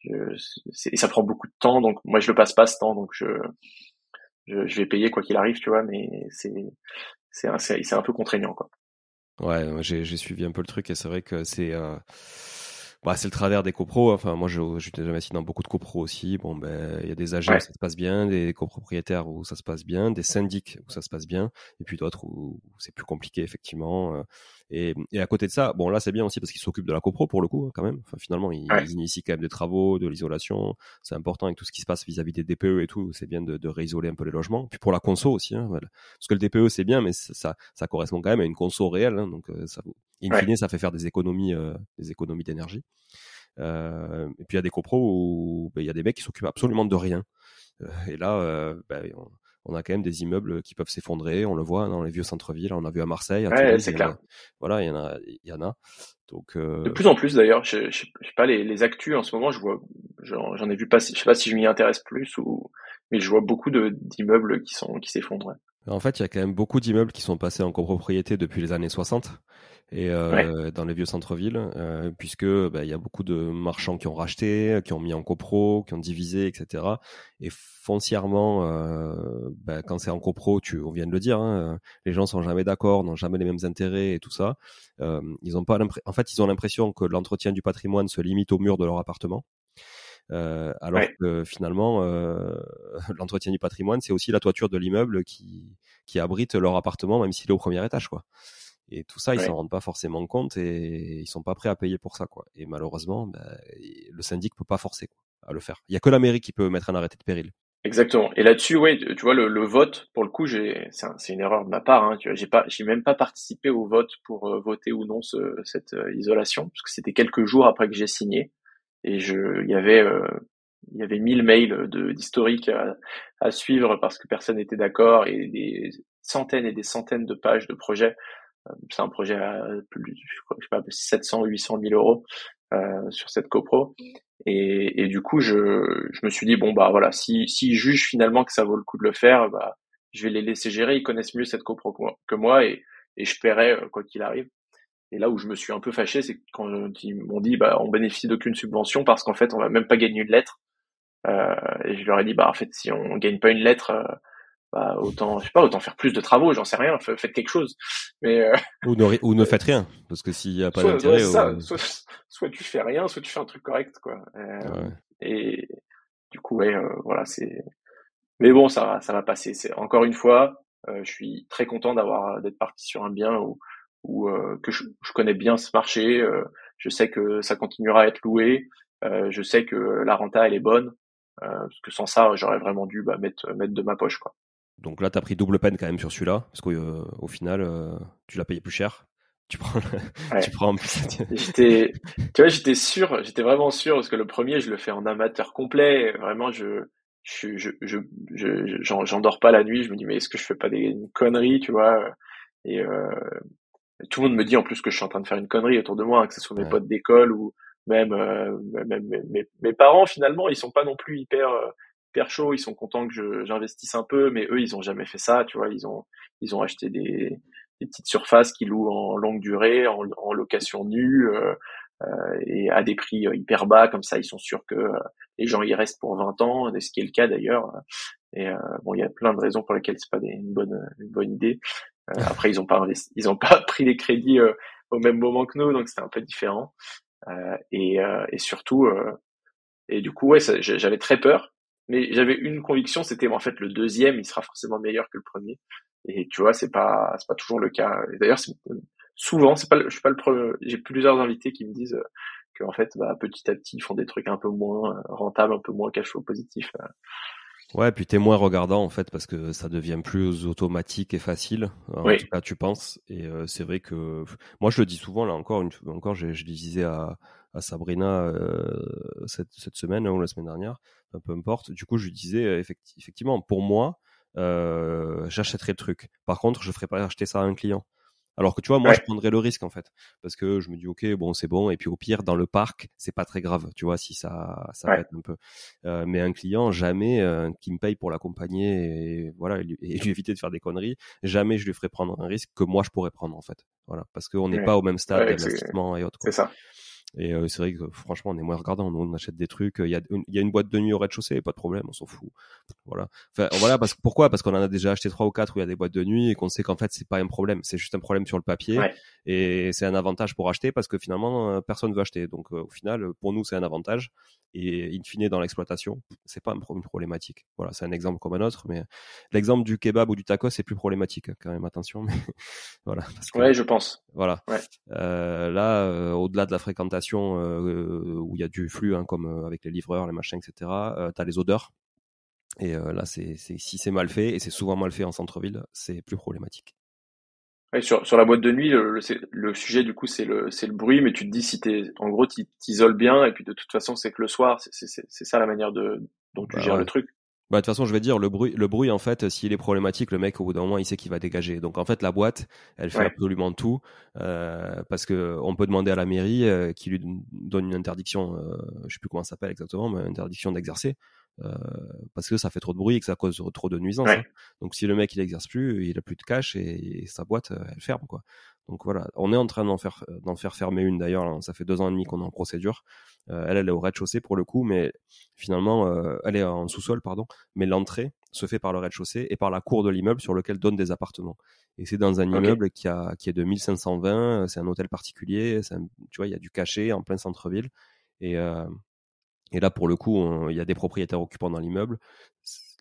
je et ça prend beaucoup de temps, donc moi, je le passe pas ce temps, donc je, je, je vais payer quoi qu'il arrive, tu vois. Mais c'est c'est c'est un peu contraignant, quoi. Ouais, j'ai suivi un peu le truc et c'est vrai que c'est euh, bah, c'est le travers des copros. Enfin, moi, suis déjà investi dans beaucoup de copros aussi. Bon, ben, il y a des agents où ça se passe bien, des copropriétaires où ça se passe bien, des syndics où ça se passe bien, et puis d'autres où, c'est plus compliqué, effectivement. Et, et, à côté de ça, bon, là, c'est bien aussi parce qu'ils s'occupent de la copro pour le coup, hein, quand même. Enfin, finalement, ils, initient quand même des travaux, de l'isolation. C'est important avec tout ce qui se passe vis-à-vis des DPE et tout. C'est bien de, de, réisoler un peu les logements. Puis pour la conso aussi, hein, voilà. parce que le DPE c'est bien, mais ça, ça correspond quand même à une conso réelle. Hein, donc, euh, ça, in fine, ça fait faire des économies, euh, des économies d'énergie. Euh, et puis il y a des copros où ben, il y a des mecs qui s'occupent absolument de rien. Euh, et là, ben, on, a quand même des immeubles qui peuvent s'effondrer. On le voit dans les vieux centres-villes. On a vu à Marseille. À c'est clair. voilà, il y en a, il y en a. Donc de plus en plus d'ailleurs. Je, je, sais pas les, les actus en ce moment. Je vois, j'en ai vu pas. Je sais pas si je m'y intéresse plus ou, mais je vois beaucoup de d'immeubles qui sont qui s'effondrent. En fait, il y a quand même beaucoup d'immeubles qui sont passés en copropriété depuis les années 60 et euh, dans les vieux centres-villes, euh, puisque bah, il y a beaucoup de marchands qui ont racheté, qui ont mis en copro, qui ont divisé, etc. Et foncièrement, euh, bah, quand c'est en copro, tu, on vient de le dire, hein, les gens sont jamais d'accord, n'ont jamais les mêmes intérêts et tout ça. Euh, ils ont pas en fait, ils ont l'impression que l'entretien du patrimoine se limite au mur de leur appartement. Euh, alors que finalement, euh, l'entretien du patrimoine, c'est aussi la toiture de l'immeuble qui, qui abrite leur appartement, même s'il est au premier étage, quoi. Et tout ça, ils s'en rendent pas forcément compte et ils sont pas prêts à payer pour ça, quoi. Et malheureusement, ben, le syndic peut pas forcer quoi, à le faire. Il y a que la mairie qui peut mettre un arrêté de péril. Exactement. Et là-dessus, ouais, tu vois, le, vote, pour le coup, j'ai, c'est, une erreur de ma part. Hein, tu vois, j'ai pas, j'ai même pas participé au vote pour euh, voter ou non ce, cette euh, isolation, parce que c'était quelques jours après que j'ai signé, et je, il y avait, euh, il y avait mille mails de d'historique à, à, suivre parce que personne n'était d'accord et des centaines et des centaines de pages de projets c'est un projet à plus, je sais pas, 700 800 000 euros euh, sur cette copro. Et, et du coup, je, je me suis dit bon bah voilà, si s'ils jugent finalement que ça vaut le coup de le faire, bah je vais les laisser gérer. Ils connaissent mieux cette copro que moi et, et je paierai euh, quoi qu'il arrive. Et là où je me suis un peu fâché, c'est quand ils m'ont dit bah on bénéficie d'aucune subvention parce qu'en fait on va même pas gagner une lettre. Euh, et je leur ai dit bah en fait si on gagne pas une lettre, euh, bah autant je sais pas autant faire plus de travaux j'en sais rien faites quelque chose. Mais euh, ou, ne, ou ne faites rien parce que s'il y a pas d'intérêt soit, soit, tu fais rien soit tu fais un truc correct quoi. Euh, et du coup ouais euh, voilà c'est mais bon ça va ça va passer. C'est encore une fois je suis très content d'avoir d'être parti sur un bien où, où que je, je, connais bien ce marché je sais que ça continuera à être loué je sais que la renta elle est bonne parce que sans ça j'aurais vraiment dû bah, mettre mettre de ma poche quoi donc là, tu as pris double peine quand même sur celui-là, parce qu'au euh, final, euh, tu l'as payé plus cher. tu prends, tu prends en plus. j'étais, tu vois, j'étais sûr, j'étais vraiment sûr parce que le premier, je le fais en amateur complet. Vraiment, je, je, je, je, j'endors pas la nuit. Je me dis, mais est-ce que je fais pas des une conneries, tu vois? Et euh, tout le monde me dit en plus que je suis en train de faire une connerie autour de moi, hein, que ce soit mes potes d'école ou même, euh, même mes, mes, parents. Finalement, ils sont pas non plus hyper euh, hyper chauds. Ils sont contents que j'investisse un peu, mais eux, ils ont jamais fait ça, tu vois. Ils ont ils ont acheté des des petites surfaces qui louent en longue durée, en, en location nue, euh, euh, et à des prix euh, hyper bas, comme ça ils sont sûrs que les gens y restent pour 20 ans, ce qui est le cas d'ailleurs. Et bon, il y a plein de raisons pour lesquelles c'est pas des, une bonne une bonne idée. Après, ils ont pas ils ont pas pris les crédits au même moment que nous, donc c'était un peu différent. et, et surtout, et du coup, ouais, j'avais très peur, mais j'avais une conviction, c'était en fait le deuxième, il sera forcément meilleur que le premier. Et tu vois, c'est pas c'est pas toujours le cas. D'ailleurs, souvent, c'est pas je suis pas le premier. J'ai plusieurs invités qui me disent euh, que en fait, bah, petit à petit, ils font des trucs un peu moins euh, rentables, un peu moins cash flow positif. Euh. Ouais, puis t'es moins regardant en fait parce que ça devient plus automatique et facile. En tout cas, tu penses. Et c'est vrai que moi, je le dis souvent là encore. Une... Encore, je, je disais à, à Sabrina cette, cette semaine ou la semaine dernière, peu importe. Du coup, je lui disais effectivement, pour moi, euh, j'achèterai le truc. Par contre, je ferai pas acheter ça à un client. Alors que tu vois, moi, je prendrais le risque en fait, parce que je me dis ok, bon, c'est bon, et puis au pire, dans le parc, c'est pas très grave, tu vois, si ça, ça pète un peu. Euh, mais un client, jamais euh, qui me paye pour l'accompagner et voilà, et lui, éviter de faire des conneries, jamais je lui ferai prendre un risque que moi je pourrais prendre en fait. Voilà, parce qu'on n'est pas au même stade d'investissement et autres. C'est ça. Et euh, c'est vrai que franchement, on est moins regardant. Nous, on achète des trucs. Il y a, il y a une boîte de nuit au rez-de-chaussée, pas de problème, on s'en fout. Voilà. Enfin, voilà. Parce, pourquoi? Parce qu'on en a déjà acheté trois ou quatre où il y a des boîtes de nuit et qu'on sait qu'en fait, c'est pas un problème. C'est juste un problème sur le papier. Et c'est un avantage pour acheter parce que finalement, euh, personne veut acheter. Donc, euh, au final, pour nous, c'est un avantage. Et in fine, dans l'exploitation, c'est pas une problématique. Voilà, c'est un exemple comme un autre. Mais l'exemple du kebab ou du taco, c'est plus problématique quand même. Attention. Mais voilà. Parce ouais, je pense. Voilà. Ouais. Euh, là, au-delà de la fréquentation où il y a du flux, hein, comme avec les livreurs, les machins, etc. tu as les odeurs. Et là, c'est si c'est mal fait, et c'est souvent mal fait en centre-ville, c'est plus problématique sur, sur la boîte de nuit, le, le, sujet du coup c'est le c'est le bruit, mais tu te dis si t'es en gros tu t'isoles bien et puis de toute façon c'est que le soir c'est c'est ça la manière de dont tu bah gères le truc. Bah de toute façon je vais dire le bruit le bruit en fait s'il est problématique le mec au bout d'un moment il sait qu'il va dégager donc en fait la boîte elle fait absolument tout euh, parce que on peut demander à la mairie euh, qui lui donne une interdiction euh, je sais plus comment ça s'appelle exactement mais interdiction d'exercer euh, parce que ça fait trop de bruit et que ça cause trop de nuisances. Hein. Donc si le mec il exerce plus, il a plus de cash et, sa boîte euh, elle ferme quoi. Donc voilà, on est en train d'en faire d'en faire fermer une d'ailleurs. Ça fait deux ans et demi qu'on est en procédure. Euh, elle, elle est au rez-de-chaussée pour le coup, mais finalement, elle est en sous-sol, pardon. Mais l'entrée se fait par le rez-de-chaussée et par la cour de l'immeuble sur lequel donnent des appartements. Et c'est dans un immeuble qui a qui est de 1520. C'est un hôtel particulier. tu vois, il y a du cachet en plein centre-ville. Et, et là, pour le coup, il y a des propriétaires occupants dans l'immeuble.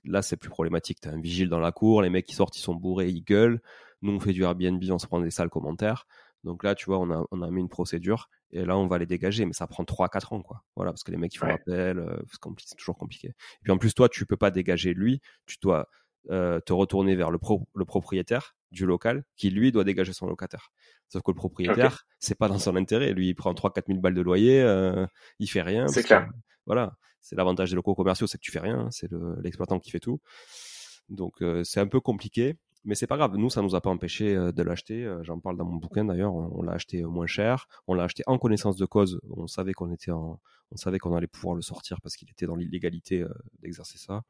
Là, c'est plus problématique. Tu as un vigile dans la cour, les mecs qui sortent, ils sont bourrés, ils gueulent. Nous, on fait du Airbnb, on se prend des sales commentaires. Donc là, tu vois, on a, on a mis une procédure et là, on va les dégager, mais ça prend 3-4 ans, quoi. Voilà, parce que les mecs, ils font appel, euh, c'est toujours compliqué. Et puis en plus, toi, tu peux pas dégager lui, tu dois euh, te retourner vers le, le propriétaire du local qui, lui, doit dégager son locataire. Sauf que le propriétaire, c'est pas dans son intérêt. Lui, il prend 3-4 000 balles de loyer, euh, il fait rien. C'est clair. voilà, c'est l'avantage des locaux commerciaux, c'est que tu fais rien, c'est l'exploitant qui fait tout. Donc euh, c'est un peu compliqué, mais c'est pas grave. Nous, ça nous a pas empêché euh, de l'acheter. Euh, j'en parle dans mon bouquin d'ailleurs. On, l'a acheté moins cher. On l'a acheté en connaissance de cause. On savait qu'on était en, on savait qu'on allait pouvoir le sortir parce qu'il était dans l'illégalité d'exercer ça.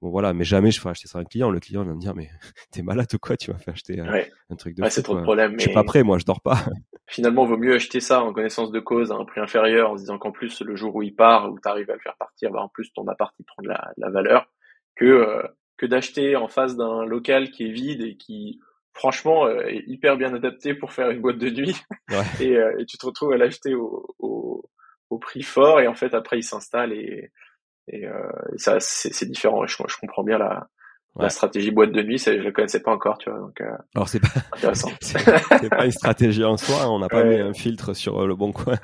Bon voilà, mais jamais je ferai acheter ça à un client. Le client va me dire mais t'es malade ou quoi? Tu m'as fait acheter un, truc de. Ouais, c'est trop de problème. Je suis pas prêt, moi, je dors pas. Finalement, vaut mieux acheter ça en connaissance de cause à un prix inférieur, en se disant qu'en plus le jour où il part, où tu arrives à le faire partir, bah en plus ton appart il prend de la, la valeur, que euh, que d'acheter en face d'un local qui est vide et qui franchement euh, est hyper bien adapté pour faire une boîte de nuit. Ouais. et, euh, et, tu te retrouves à l'acheter au, au, au prix fort et en fait après il s'installe et et, euh, ça c'est différent. Je, je, comprends bien la la stratégie boîte de nuit, je la connaissais pas encore, tu vois. Donc, euh, Alors c'est pas intéressant. c'est pas une stratégie en soi. Hein. On n'a pas mis un filtre sur euh, le bon coin,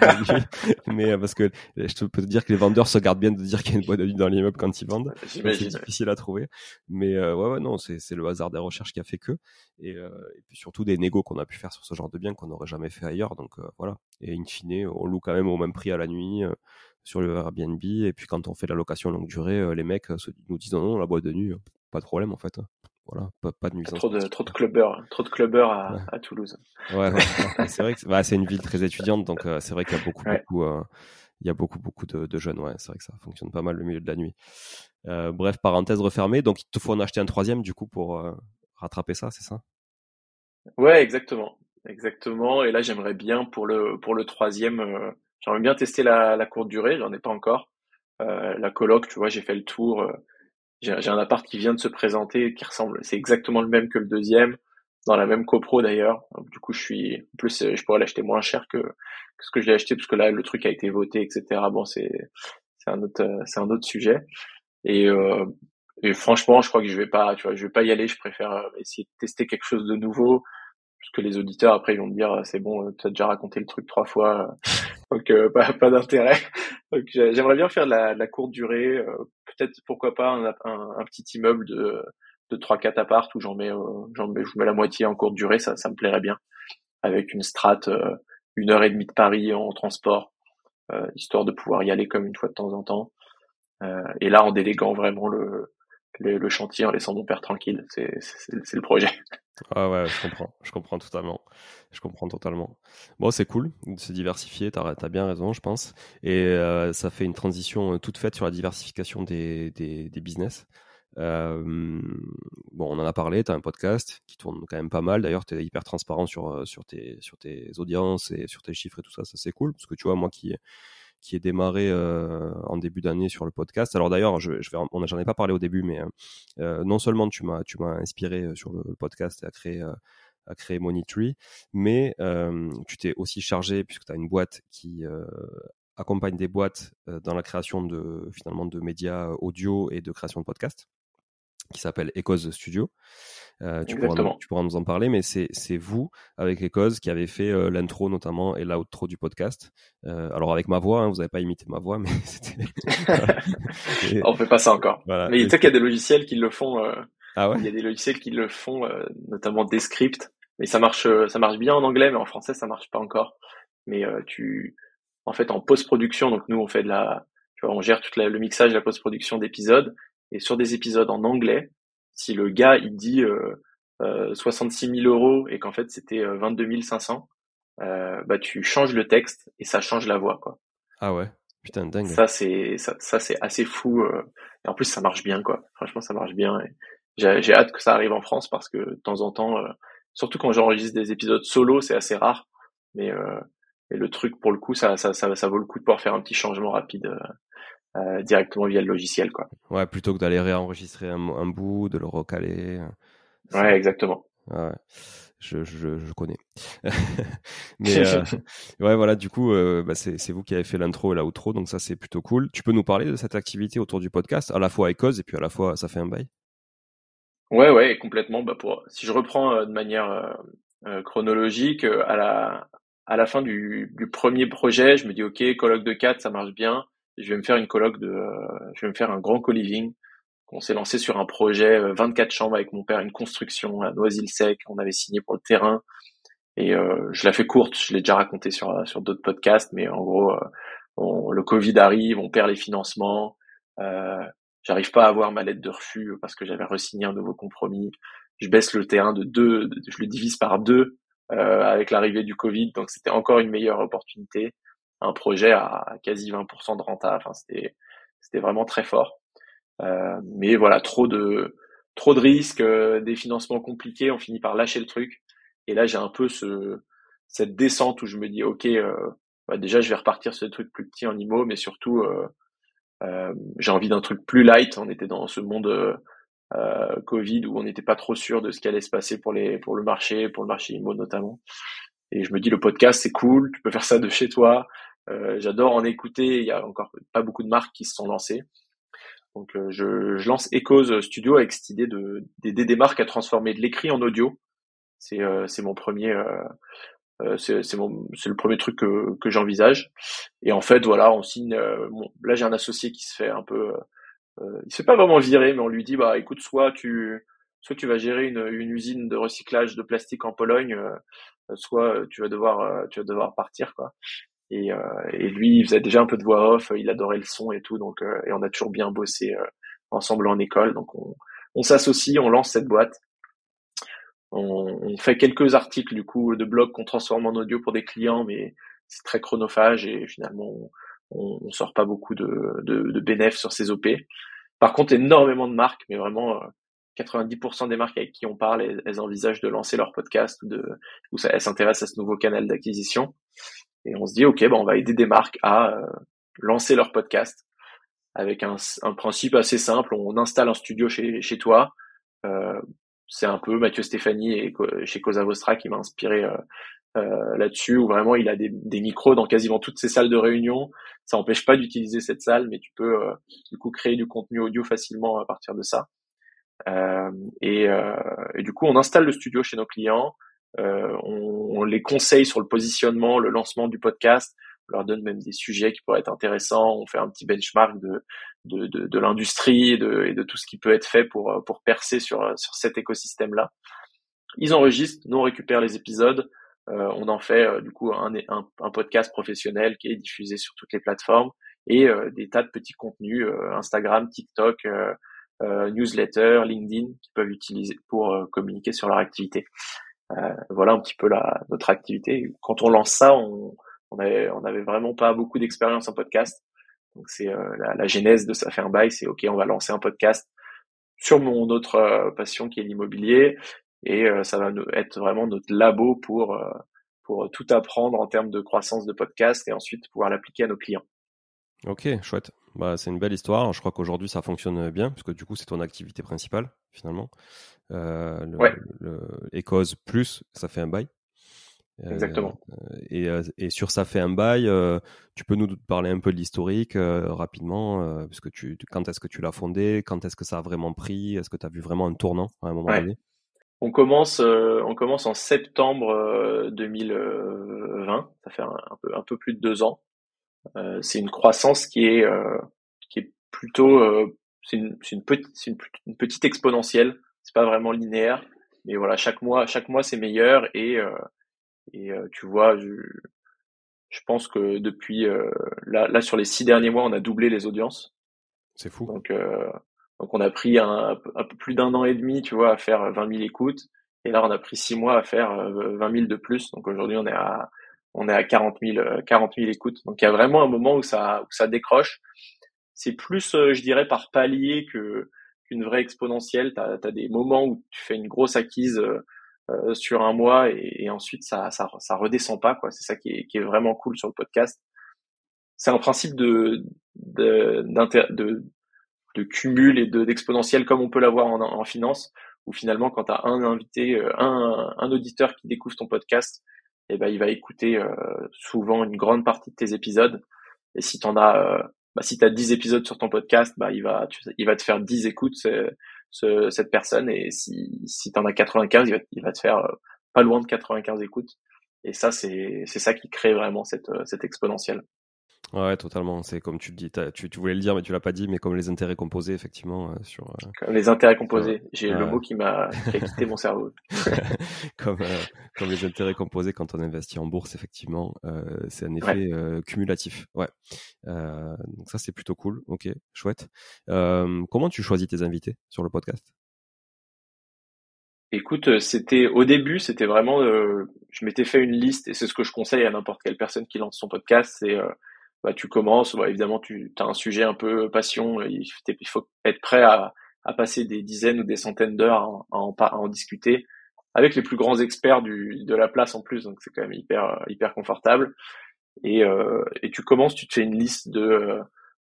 mais euh, parce que je peux te dire que les vendeurs se gardent bien de dire qu'il y a une boîte de nuit dans l'immeuble quand ils vendent. C'est difficile à trouver. Mais ouais, ouais, non, c'est le hasard des recherches qui a fait que, et, et puis surtout des négos qu'on a pu faire sur ce genre de bien qu'on n'aurait jamais fait ailleurs. Donc voilà. Et in fine, on loue quand même au même prix à la nuit sur le Airbnb. Et puis quand on fait la location longue durée, euh, les mecs euh, nous disent non, non, la boîte de nuit, euh, pas de problème en fait. Hein. Voilà, pas, pas de nuisance. Trop de, trop de clubbers, trop de clubbers à, à Toulouse. Ouais, c'est vrai que bah, c'est une ville très étudiante, donc c'est vrai qu'il y a beaucoup, beaucoup, il y a beaucoup, beaucoup de, de jeunes. Ouais, c'est vrai que ça fonctionne pas mal le milieu de la nuit. bref, parenthèse refermée. Donc, il te faut en acheter un troisième du coup pour rattraper ça, c'est ça? Ouais, exactement, exactement. Et là, j'aimerais bien pour le pour le troisième J'aimerais bien tester la, la courte durée, j'en ai pas encore. Euh, la coloc, tu vois, j'ai fait le tour. Euh, j'ai un appart qui vient de se présenter, qui ressemble, c'est exactement le même que le deuxième, dans la même copro d'ailleurs. Du coup, je suis, en plus, euh, je pourrais l'acheter moins cher que, ce que je l'ai acheté, parce que là, le truc a été voté, etc. Bon, c'est, c'est un autre, c'est un autre sujet. Et, euh, et franchement, je crois que je vais pas, tu vois, je vais pas y aller. Je préfère essayer de tester quelque chose de nouveau, que les auditeurs après ils vont me dire c'est bon tu as déjà raconté le truc trois fois donc euh, pas, pas d'intérêt. Donc j'aimerais bien faire de la, la courte durée euh, peut-être pourquoi pas un, un, petit immeuble de de trois quatre appart où j'en mets euh, j'en mets je mets la moitié en courte durée ça ça me plairait bien. Avec une strate une heure et demie de Paris en transport histoire de pouvoir y aller comme une fois de temps en temps. Et là en déléguant vraiment le le, chantier en laissant mon père tranquille. C'est le projet. Ah ouais, je comprends, je comprends totalement. Je comprends totalement. Bon, c'est cool de se diversifier, t'as as bien raison, je pense. Et euh, ça fait une transition euh, toute faite sur la diversification des, des, des business. Euh, bon, on en a parlé, tu as un podcast qui tourne quand même pas mal. D'ailleurs, tu es hyper transparent sur, sur, tes, sur tes audiences et sur tes chiffres et tout ça. Ça, c'est cool. Parce que tu vois, moi qui, qui est démarré euh, en début d'année sur le podcast. Alors d'ailleurs, je, on j'en ai pas parlé au début, mais euh, non seulement tu m'as, tu m'as inspiré euh, sur le, podcast et à créer, à créer mais tu t'es aussi chargé puisque tu as une boîte qui accompagne des boîtes dans la création de finalement de médias audio et de création de podcasts qui s'appelle Ecos Studio. Euh, tu, pourras nous, tu, pourras nous, en parler, mais c'est vous, avec Ecos, qui avez fait euh, l'intro notamment et l'outro du podcast. Euh, alors avec ma voix, hein, vous n'avez pas imité ma voix, mais c'était... On fait pas ça encore. Mais tu sais qu'il y a des logiciels qui le font. Ah ouais Il y a des logiciels qui le font, notamment Descript. Mais ça marche, ça marche bien en anglais, mais en français, ça marche pas encore. Mais tu... En fait, en post-production, donc nous, on fait de la... Tu vois, on gère tout le mixage et la post-production d'épisodes et sur des épisodes en anglais, si le gars il dit euh, euh, 66 000 euros et qu'en fait c'était 22 euh, 500, euh, bah tu changes le texte et ça change la voix quoi. Ah ouais, putain dingue. Ça c'est ça, ça c'est assez fou euh, et en plus ça marche bien quoi. Franchement ça marche bien. J'ai hâte que ça arrive en France parce que de temps en temps, surtout quand j'enregistre des épisodes solo, c'est assez rare, mais et le truc pour le coup ça, ça ça ça vaut le coup de pouvoir faire un petit changement rapide euh, directement via le logiciel, quoi. Ouais, plutôt que d'aller réenregistrer un, un, bout, de le recaler. Ouais, exactement. Ouais, je, je, je connais. Mais euh, ouais, voilà, du coup, euh, bah, c'est vous qui avez fait l'intro et l'outro, donc ça c'est plutôt cool. Tu peux nous parler de cette activité autour du podcast, à la fois avec cause et puis à la fois ça fait un bail? Ouais, ouais, complètement. Bah pour, si je reprends de manière chronologique, à la à la fin du, du premier projet, je me dis ok, colloque de 4, ça marche bien je vais me faire une colloque de, euh, je vais me faire un grand co-living. On s'est lancé sur un projet 24 euh, chambres avec mon père, une construction à Noisy-le-Sec. On avait signé pour le terrain et euh, je la fais courte. Je l'ai déjà raconté sur sur d'autres podcasts, mais en gros, le Covid arrive, on perd les financements. Euh, J'arrive pas à avoir ma lettre de refus parce que j'avais resigné un nouveau compromis. Je baisse le terrain de deux, je le divise par deux euh, avec l'arrivée du Covid, donc c'était encore une meilleure opportunité un projet à quasi 20% de renta. Enfin, c'était c'était vraiment très fort. Euh, mais voilà, trop de trop de risques, euh, des financements compliqués, on finit par lâcher le truc. Et là, j'ai un peu ce cette descente où je me dis, ok, euh, bah, déjà, je vais repartir sur des trucs plus petits en IMO, mais surtout, euh, euh, j'ai envie d'un truc plus light. On était dans ce monde Covid où on n'était pas trop sûr de ce qui allait se passer pour les pour le marché, pour le marché IMO notamment. Et je me dis, le podcast, c'est cool, tu peux faire ça de chez toi. Euh, J'adore en écouter. Il y a encore pas beaucoup de marques qui se sont lancées. Donc je, je, lance Echoes Studio avec cette idée de d'aider des marques à transformer de l'écrit en audio. C'est c'est mon premier c'est c'est mon c'est le premier truc que que j'envisage. Et en fait voilà, on signe. Bon, là j'ai un associé qui se fait un peu euh, il se fait pas vraiment virer, mais on lui dit bah écoute, soit tu soit tu vas gérer une, une usine de recyclage de plastique en Pologne, euh, soit tu vas devoir euh, tu vas devoir partir quoi. Et, et lui, il faisait déjà un peu de voix off, il adorait le son et tout, donc et on a toujours bien bossé ensemble en école, donc on, on s'associe, on lance cette boîte. On, on, fait quelques articles du coup de blog qu'on transforme en audio pour des clients, mais c'est très chronophage et finalement on, on sort pas beaucoup de, de, bénéfices sur ces OP. Par contre, énormément de marques, mais vraiment 90% euh, des marques avec qui on parle, elles, envisagent de lancer leur podcast ou de elles s'intéressent à ce nouveau canal d'acquisition. Et on se dit, ok, ben on va aider des marques à euh, lancer leur podcast avec un, principe assez simple. On installe un studio chez, toi. Euh, c'est un peu Mathieu Stéphanie et chez Cosa Vostra qui m'a inspiré euh, là-dessus où vraiment il a des, des, micros dans quasiment toutes ses salles de réunion. Ça n'empêche pas d'utiliser cette salle, mais tu peux euh, du coup créer du contenu audio facilement à partir de ça. Euh, et, euh, et, du coup, on installe le studio chez nos clients. On, on, les conseille sur le positionnement, le lancement du podcast. On leur donne même des sujets qui pourraient être intéressants. On fait un petit benchmark de, de, de, de l'industrie et de, et de tout ce qui peut être fait pour, pour percer sur, sur cet écosystème-là. Ils enregistrent, nous on récupère les épisodes, euh, on en fait euh, du coup un, podcast professionnel qui est diffusé sur toutes les plateformes et euh, des tas de petits contenus Instagram, TikTok, newsletter, LinkedIn qui peuvent utiliser pour communiquer sur leur activité. voilà un petit peu la, notre activité. Quand on lance ça, on, on avait vraiment pas beaucoup d'expérience en podcast. Donc c'est la, la, genèse de ça fait un bail, c'est ok, on va lancer un podcast sur mon autre passion qui est l'immobilier et euh, ça va être vraiment notre labo pour euh, pour tout apprendre en termes de croissance de podcast et ensuite pouvoir l'appliquer à nos clients. Ok, chouette. Bah, c'est une belle histoire. Je crois qu'aujourd'hui ça fonctionne bien, puisque du coup c'est ton activité principale finalement. Euh, le, ouais. le plus, ça fait un bail. Exactement. Euh, et, et, sur ça fait un bail, tu peux nous parler un peu de l'historique rapidement, puisque tu, quand est-ce que tu l'as fondé, quand est-ce que ça a vraiment pris, est-ce que tu as vu vraiment un tournant à un moment donné? On commence, euh, on commence en septembre 2020. Euh, ça fait un, peu, un peu plus de deux ans. Euh, c'est une croissance qui est, qui est plutôt, c'est une, une, petite, une, petite exponentielle. C'est pas vraiment linéaire, mais voilà, chaque mois, chaque mois c'est meilleur et et tu vois, je, je pense que depuis là, là sur les six derniers mois, on a doublé les audiences. C'est fou. Donc donc on a pris un, peu plus d'un an et demi, tu vois, à faire 20 000 écoutes. Et là, on a pris six mois à faire 20 euh, 000 de plus. Donc aujourd'hui, on est à on est à 40 000, 40 000 écoutes. Donc il y a vraiment un moment où ça où ça décroche. C'est plus, euh, je dirais, par palier que qu'une vraie exponentielle. Tu as, des moments où tu fais une grosse acquise euh, sur un mois et, ensuite ça, ça ça redescend pas quoi. C'est ça qui est qui est vraiment cool sur le podcast. C'est un principe de, de de cumul et de d'exponentiel comme on peut l'avoir en, en finance, où finalement quand tu as un invité, euh, un, un auditeur qui découvre ton podcast, eh ben il va écouter euh, souvent une grande partie de tes épisodes. Et si t'en as, euh, bah, si t'as 10 épisodes sur ton podcast, bah il va, il va te faire 10 écoutes ce, cette personne. Et si si t'en as 95, il va, il va te faire pas loin de 95 écoutes. Et ça c'est c'est ça qui crée vraiment cette cette exponentielle. Ouais, totalement. C'est comme tu le dis, tu, tu, voulais le dire, mais tu l'as pas dit, mais comme les intérêts composés, effectivement. Euh, sur, euh, Comme les intérêts composés. J'ai le mot qui m'a quitté mon cerveau. comme, euh, comme les intérêts composés quand on investit en bourse, effectivement, c'est un effet cumulatif. Ouais. donc ça, c'est plutôt cool. Ok, chouette. comment tu choisis tes invités sur le podcast? Écoute, c'était au début, c'était vraiment, je m'étais fait une liste et c'est ce que je conseille à n'importe quelle personne qui lance son podcast, c'est bah, tu commences, bah, évidemment, tu as un sujet un peu passion, il, faut être prêt à, à, passer des dizaines ou des centaines d'heures à, à, en discuter avec les plus grands experts du, de la place en plus, donc c'est quand même hyper hyper confortable. Et, euh, et tu commences, tu te fais une liste de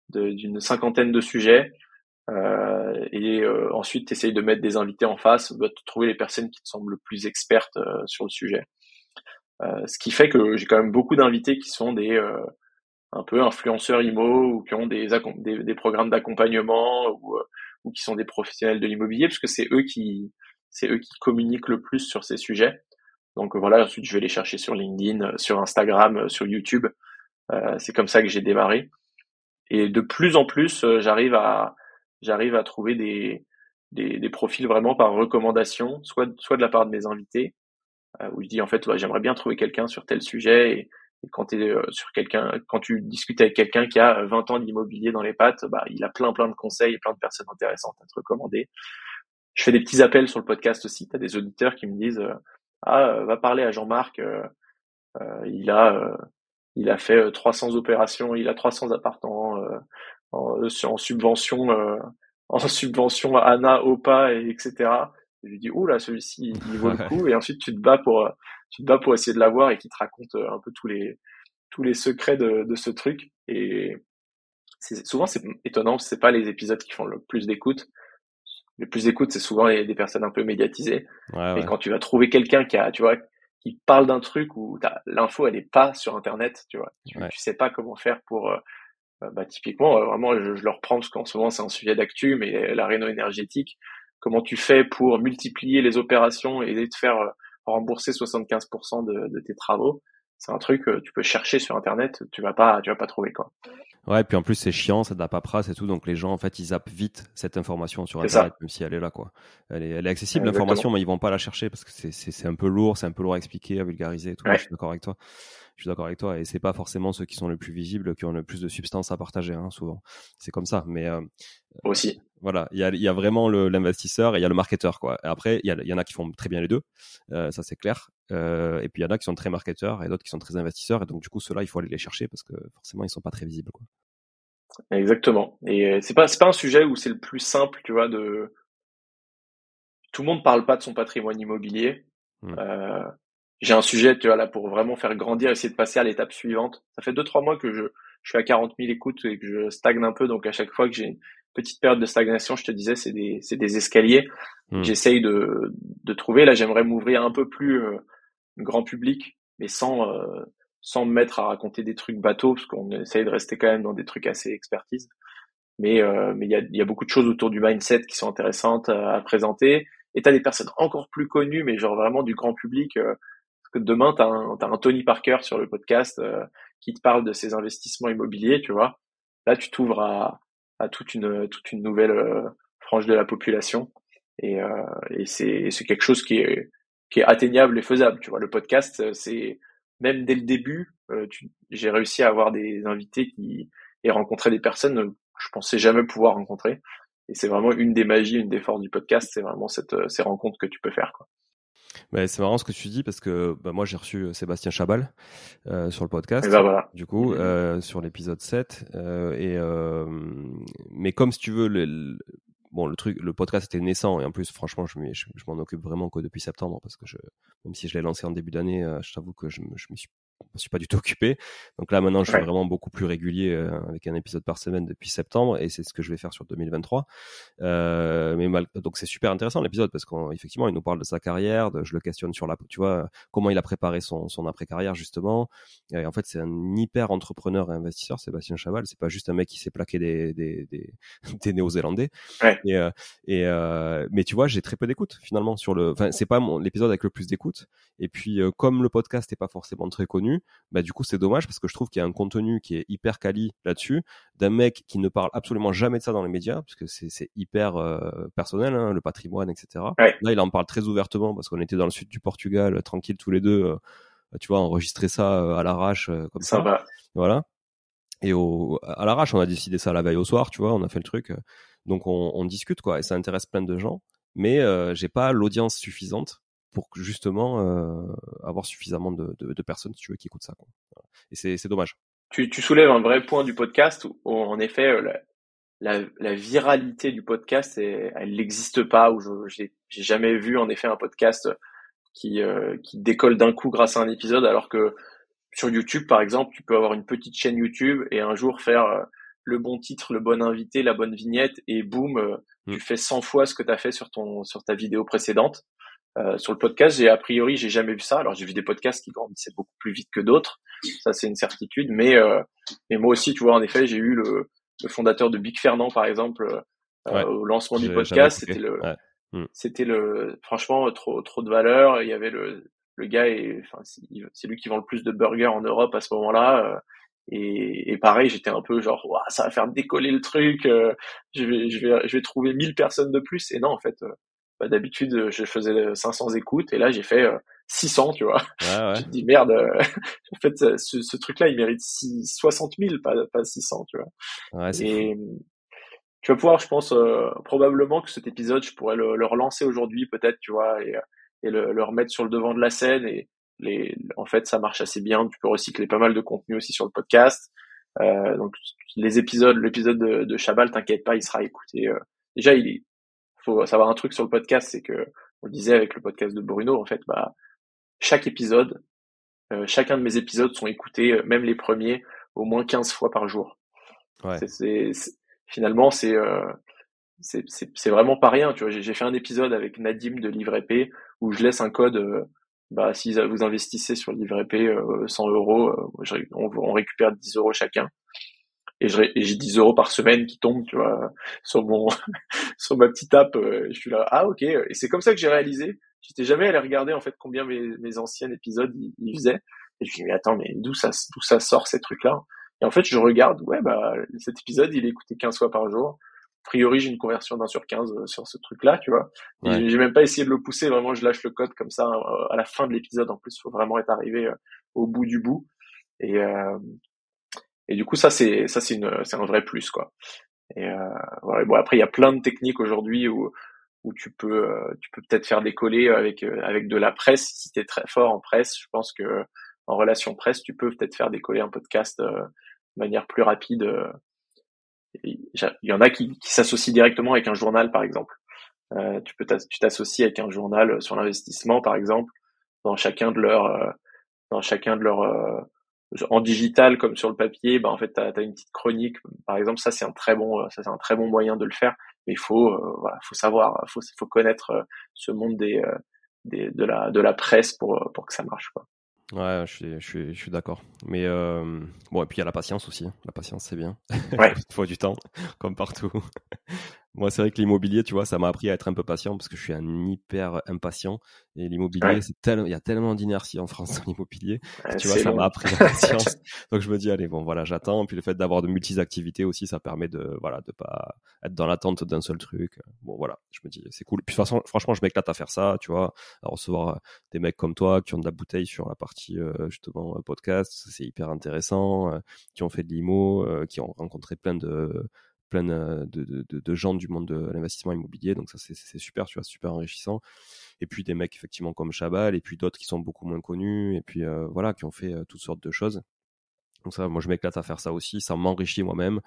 d'une cinquantaine de sujets, euh, et euh, ensuite tu essayes de mettre des invités en face, de trouver les personnes qui te semblent le plus expertes euh, sur le sujet. Euh, ce qui fait que j'ai quand même beaucoup d'invités qui sont des un peu influenceurs IMO ou qui ont des, des, programmes d'accompagnement ou, euh, ou qui sont des professionnels de l'immobilier, parce que c'est eux qui eux qui communiquent le plus sur ces sujets. Donc voilà, ensuite je vais les chercher sur LinkedIn, sur Instagram, sur YouTube. Euh, c'est comme ça que j'ai démarré. Et de plus en plus, j'arrive à j'arrive à trouver des, des, profils vraiment par recommandation, soit soit de la part de mes invités, euh, où je dis en fait j'aimerais bien trouver quelqu'un sur tel sujet et, quand tu euh, sur quelqu'un quand tu discutes avec quelqu'un qui a 20 ans d'immobilier dans les pattes, bah il a plein plein de conseils et plein de personnes intéressantes à te recommander. Je fais des petits appels sur le podcast aussi, tu as des auditeurs qui me disent euh, ah va parler à Jean-Marc il a il a fait 300 opérations, il a 300 appartements en, en, subvention en subvention ANA, OPA et etc je lui dis ouh là celui-ci il vaut le coup et ensuite tu te bats pour tu te bats pour essayer de l'avoir et qui te raconte euh, un peu tous les tous les secrets de, de ce truc. Et c'est souvent c'est étonnant c'est pas les épisodes qui font le plus d'écoute. Le plus d'écoute c'est souvent des personnes un peu médiatisées. Et quand tu vas trouver quelqu'un qui a tu vois qui parle d'un truc où l'info elle est pas sur internet tu vois. Tu, sais pas comment faire pour euh, bah, typiquement euh, vraiment je, je, le reprends parce qu'en ce moment c'est un sujet d'actu mais la réno énergétique comment tu fais pour multiplier les opérations et te faire rembourser 75% de, de, tes travaux. C'est un truc que tu peux chercher sur internet, tu vas pas, tu vas pas trouver quoi. Ouais, puis en plus c'est chiant, c'est de la paperasse et tout, donc les gens en fait ils zappent vite cette information sur internet, même si elle est là quoi. Elle est, elle est accessible l'information, mais ils vont pas la chercher parce que c'est un peu lourd, c'est un peu lourd à expliquer, à vulgariser et tout. je suis d'accord avec toi. Je suis d'accord avec toi, et c'est pas forcément ceux qui sont les plus visibles qui ont le plus de substance à partager, hein, souvent. C'est comme ça, mais euh, aussi. Voilà, il y a, y a, vraiment l'investisseur et il y a le marketeur. Quoi. Et après, il y, y, en a qui font très bien les deux, euh, ça c'est clair. Euh, et puis il y en a qui sont très marketeurs et d'autres qui sont très investisseurs. Et donc du coup, ceux-là, il faut aller les chercher parce que forcément, ils sont pas très visibles. Quoi. Exactement. Et c'est pas c'est pas un sujet où c'est le plus simple, tu vois, de tout le monde parle pas de son patrimoine immobilier. Mmh. Euh, j'ai un sujet, tu vois, là, pour vraiment faire grandir, essayer de passer à l'étape suivante. Ça fait deux, trois mois que je, je suis à 40 000 écoutes et que je stagne un peu. Donc, à chaque fois que j'ai petite période de stagnation, je te disais, c'est des, c'est des escaliers. Hmm. J'essaye de, de trouver. Là, j'aimerais m'ouvrir un peu plus euh, grand public, mais sans, euh, sans me mettre à raconter des trucs bateaux, parce qu'on essaye de rester quand même dans des trucs assez expertise. Mais euh, mais il y a, y a beaucoup de choses autour du mindset qui sont intéressantes à, présenter. Et t'as des personnes encore plus connues, mais genre vraiment du grand public. Que demain, un, as un Tony Parker sur le podcast qui te parle de ses investissements immobiliers, tu vois. Là, tu t'ouvres à, toute une toute une nouvelle euh, frange de la population. Et, euh, c'est quelque chose qui est qui est atteignable et faisable tu vois. Le podcast euh, c'est même dès le début j'ai réussi à avoir des invités qui et rencontrer des personnes que je pensais jamais pouvoir rencontrer. Et c'est vraiment une des magies une des forces du podcast c'est vraiment cette ces rencontres que tu peux faire c'est marrant ce que tu dis parce que bah, moi j'ai reçu euh, Sébastien Chabal euh, sur le podcast. Ben du coup, euh, sur l'épisode 7. Euh, et, euh, mais comme si tu veux, le, bon, le truc, le podcast était naissant et en plus, franchement, je, je, je m'en occupe vraiment que depuis septembre parce que je, même si je l'ai lancé en début d'année, je t'avoue que je, je me suis je me suis pas du tout occupé. Donc là maintenant, je suis vraiment beaucoup plus régulier euh, avec un épisode par semaine depuis septembre et c'est ce que je vais faire sur 2023. Euh, mais mal... donc c'est super intéressant l'épisode parce qu'effectivement, il nous parle de sa carrière, de, je le questionne sur la, tu vois, comment il a préparé son, son après carrière justement. Et en fait, c'est un hyper entrepreneur et investisseur, Sébastien Chaval. C'est pas juste un mec qui s'est plaqué des des, des, des néo-zélandais. Ouais. Et, euh, et euh, mais tu vois, j'ai très peu d'écoute finalement sur le. Enfin, c'est pas l'épisode avec le plus d'écoute. Et puis euh, comme le podcast est pas forcément très connu bah du coup c'est dommage parce que je trouve qu'il y a un contenu qui est hyper quali là-dessus, d'un mec qui ne parle absolument jamais de ça dans les médias, parce que c'est hyper euh, personnel, hein, le patrimoine, etc. Là il en parle très ouvertement parce qu'on était dans le sud du Portugal, tranquille tous les deux, euh, tu vois, enregistrer ça euh, à l'arrache comme ça. Va. Voilà. Et au, à l'arrache, on a décidé ça la veille au soir, tu vois, on a fait le truc. Donc on, on discute quoi, et ça intéresse plein de gens. Mais j'ai pas l'audience suffisante pour justement euh, avoir suffisamment de, de, de, personnes, si tu veux, qui écoutent ça. Quoi. Et c'est dommage. Tu, tu, soulèves un vrai point du podcast où, en effet, euh, la, la, la, viralité du podcast, elle n'existe pas. Où j'ai jamais vu en effet un podcast qui, euh, qui décolle d'un coup grâce à un épisode, alors que sur YouTube, par exemple, tu peux avoir une petite chaîne YouTube et un jour faire euh, le bon titre, le bon invité, la bonne vignette et boum, mmh. tu fais 100 fois ce que tu as fait sur ton sur ta vidéo précédente. Euh, sur le podcast, j'ai a priori, j'ai jamais vu ça. Alors j'ai vu des podcasts qui grandissaient beaucoup plus vite que d'autres, ça c'est une certitude. Mais euh, mais moi aussi, tu vois, en effet, j'ai eu le, le fondateur de Big Fernand, par exemple, euh, au lancement du podcast. C'était le, hmm. c'était le, franchement, trop trop de valeur. Il y avait le le gars, et enfin, c'est lui qui vend le plus de burgers en Europe à ce moment-là. Et, et, pareil, j'étais un peu genre, ça va faire décoller le truc. je vais, je vais, je vais trouver 1000 personnes de plus. Et non, en fait, bah, d'habitude, je faisais 500 écoutes et là, j'ai fait 600, euh, tu vois. Ouais, ouais. je me dis, merde, euh, en fait, ce, ce truc-là, il mérite 6, 60 000, pas, pas 600, tu vois. Ouais, et tu vas pouvoir, je pense, euh, probablement que cet épisode, je pourrais le, le relancer aujourd'hui, peut-être, tu vois, et, et le, le, remettre sur le devant de la scène. Et les, en fait, ça marche assez bien. Tu peux recycler pas mal de contenu aussi sur le podcast. Euh, donc, les épisodes, l'épisode de, de Chabal, t'inquiète pas, il sera écouté. déjà, il est, faut savoir un truc sur le podcast, c'est que on le disait avec le podcast de Bruno, en fait, bah chaque épisode, euh, chacun de mes épisodes sont écoutés, euh, même les premiers, au moins 15 fois par jour. Ouais. C'est, finalement, c'est euh, c'est vraiment pas rien. Tu vois, j'ai fait un épisode avec Nadim de Livre Épée où je laisse un code. Euh, bah, si vous investissez sur Livre Épée 100 euros, on, on récupère 10 euros chacun et j'ai 10 euros par semaine qui tombent, tu vois, sur mon, sur ma petite app. Euh, je suis là, ah ok. Et c'est comme ça que j'ai réalisé. J'étais jamais allé regarder en fait combien mes, mes anciens épisodes ils, faisaient. Et je me dis mais attends, mais d'où ça, d'où ça sort ces trucs-là? Et en fait, je regarde, ouais bah cet épisode il est écouté 15 fois par jour. A priori, j'ai une conversion d'un sur 15 euh, sur ce truc-là, tu vois. J'ai même pas essayé de le pousser. Vraiment, je lâche le code comme ça euh, à la fin de l'épisode. En plus, il faut vraiment être arrivé au bout du bout. Et, euh, et du coup, ça c'est ça c'est un vrai plus quoi. Et euh. Bon après, il y a plein de techniques aujourd'hui où où tu peux euh, tu peux peut-être faire décoller avec euh, avec de la presse si tu es très fort en presse. Je pense que en relation presse, tu peux peut-être faire décoller un podcast euh, de manière plus rapide. Il y en a qui, qui s'associent directement avec un journal, par exemple. Euh, tu peux tu t'associes avec un journal sur l'investissement, par exemple, dans chacun de leurs dans chacun de leurs en digital comme sur le papier, bah en fait, tu as, une petite chronique. Par exemple, ça c'est un très bon, ça c'est un très bon moyen de le faire. Mais il faut, euh, voilà, faut savoir, faut, faut connaître euh, ce monde des, euh, des, de la, de la presse pour, pour que ça marche, quoi. Ouais, je suis, je suis, je suis d'accord. Mais euh, bon, et puis il y a la patience aussi. Hein. La patience, c'est bien. Ouais. il faut du temps, comme partout. Moi, c'est vrai que l'immobilier, tu vois, ça m'a appris à être un peu patient parce que je suis un hyper impatient. Et l'immobilier, c'est tellement, il y a tellement d'inertie en France dans l'immobilier. tu vois, ça m'a appris la patience. Donc je me dis, allez, bon, voilà, j'attends. Puis le fait d'avoir de multi activités aussi, ça permet de, voilà, de pas être dans l'attente d'un seul truc. Bon, voilà, je me dis, c'est cool. Puis de toute façon, franchement, je m'éclate à faire ça, tu vois, à recevoir des mecs comme toi qui ont de la bouteille sur la partie euh, justement podcast, c'est hyper intéressant, euh, qui ont fait de l'IMO, euh, qui ont rencontré plein de plein de, de, de, gens du monde de l'investissement immobilier. Donc ça, c'est super, tu vois, super enrichissant. Et puis des mecs effectivement comme Chabal, et puis d'autres qui sont beaucoup moins connus, et puis euh, voilà, qui ont fait euh, toutes sortes de choses. Donc ça, moi, je m'éclate à faire ça aussi. Ça m'enrichit moi-même.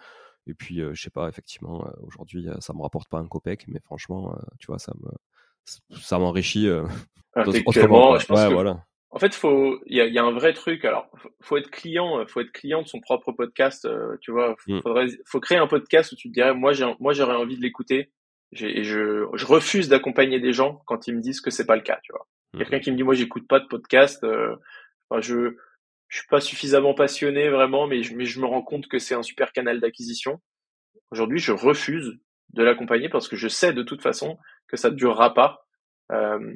Et puis, euh, je sais pas, effectivement, aujourd'hui, ça me rapporte pas un copec, mais franchement, tu vois, ça me, ça m'enrichit. Intellectuellement, je pense ouais, voilà en fait, faut, il y a, y a, un vrai truc. Alors, faut être client, faut être client de son propre podcast. Euh, tu vois, mm. faudrait, faut créer un podcast où tu te dirais, moi, j'ai, moi, j'aurais envie de l'écouter. Et je, je refuse d'accompagner des gens quand ils me disent que c'est pas le cas. Tu vois, mm. quelqu'un qui me dit, moi, j'écoute pas de podcast. Euh, enfin, je, je suis pas suffisamment passionné vraiment, mais je, mais je me rends compte que c'est un super canal d'acquisition. Aujourd'hui, je refuse de l'accompagner parce que je sais de toute façon que ça ne durera pas. Euh,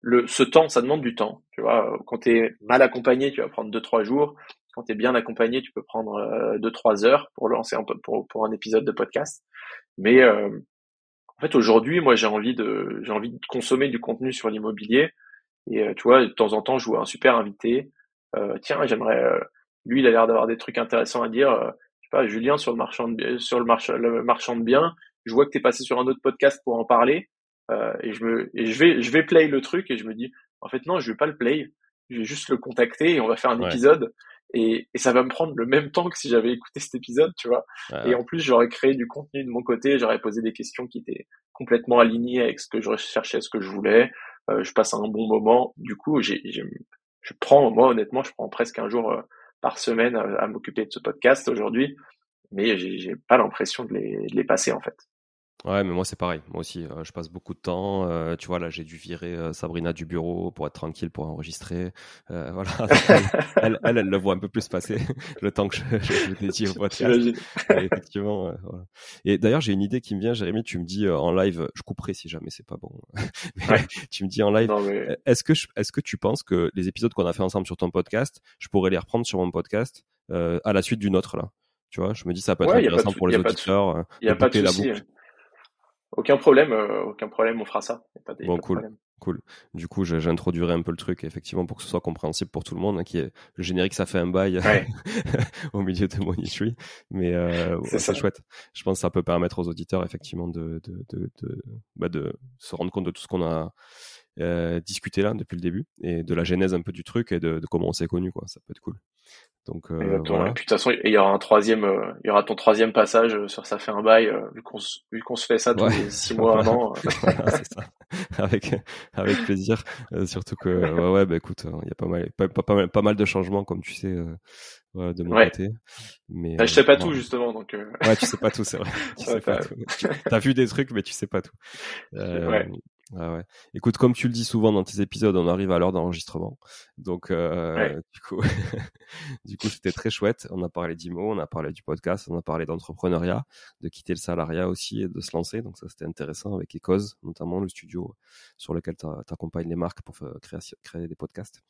le, ce temps, ça demande du temps. Tu vois, quand tu mal accompagné, tu vas prendre deux trois jours. Quand tu es bien accompagné, tu peux prendre euh, deux trois heures pour lancer un pour, pour un épisode de podcast. Mais euh, en fait, aujourd'hui, moi, j'ai envie de j'ai envie de consommer du contenu sur l'immobilier. Et euh, tu vois, de temps en temps, je vois un super invité. Euh, tiens, j'aimerais. lui, il a l'air d'avoir des trucs intéressants à dire. je sais pas, Julien sur le marchand de, sur le, le marchand de biens. Je vois que tu es passé sur un autre podcast pour en parler. Euh, et je me et je vais je vais play le truc et je me dis en fait non je vais pas le play. Je vais juste le contacter et on va faire un épisode. Et, et, ça va me prendre le même temps que si j'avais écouté cet épisode tu vois. Et en plus j'aurais créé du contenu de mon côté. J'aurais posé des questions qui étaient complètement alignées avec ce que je recherchais ce que je voulais. Euh, je passe un bon moment. Du coup j'ai je prends moi honnêtement je prends presque un jour euh, par semaine à, à m'occuper de ce podcast aujourd'hui. Mais j'ai pas l'impression de les, de les passer en fait Ouais, mais moi c'est pareil. Moi aussi, euh, je passe beaucoup de temps. Euh, tu vois, là, j'ai dû virer euh, Sabrina du bureau pour être tranquille, pour enregistrer. voilà. elle, elle, elle, le voit un peu plus passer le temps que je, je dédie au podcast. Et effectivement. voilà. Et d'ailleurs, j'ai une idée qui me vient, Jérémy. Tu me dis en live, je couperai si jamais c'est pas bon. Tu me dis en live. Est-ce que est-ce que tu penses que les épisodes qu'on a fait ensemble sur ton podcast, je pourrais les reprendre sur mon podcast à la suite d'une autre là? Tu vois, je me dis ça peut être intéressant pour les auditeurs. Il n'y a pas de souci. Aucun problème, euh, aucun problème, on fera ça. pas bon, cool. Cool. Du coup, j'introduirai un peu le truc, effectivement, pour que ce soit compréhensible pour tout le monde. Hein, qui est le générique, ça fait un bail au milieu de Monitry, mais euh, c'est chouette. Je pense que ça peut permettre aux auditeurs, effectivement, de de, de, de, bah de se rendre compte de tout ce qu'on a euh, discuté là depuis le début et de la genèse un peu du truc et de, de comment on s'est connu, quoi. Ça peut être cool. Donc, euh, voilà. Et puis, de toute façon, il y aura un troisième, euh, il y aura ton troisième passage euh, sur ça fait un bail, vu qu'on vu qu'on se fait ça tous les six mois, un an. ça. Avec avec plaisir. surtout que ouais, ouais bah écoute, il y a pas mal, pas, pas, mal, pas mal de changements comme tu sais. Voilà, de mon côté. Mais bah, je sais pas tout justement, donc. Ouais, tu sais pas tout, c'est vrai. Tu sais pas tout. T'as vu des trucs, mais tu sais pas tout. ouais. Ah ouais. Écoute, comme tu le dis souvent dans tes épisodes, on arrive à l'heure d'enregistrement. Donc, euh, du coup, du coup, c'était très chouette. On a parlé d'IMO, on a parlé du podcast, on a parlé d'entrepreneuriat, de quitter le salariat aussi et de se lancer. Donc ça, c'était intéressant avec Ecos, notamment le studio sur lequel tu accompagnes les marques pour créer, créer des podcasts.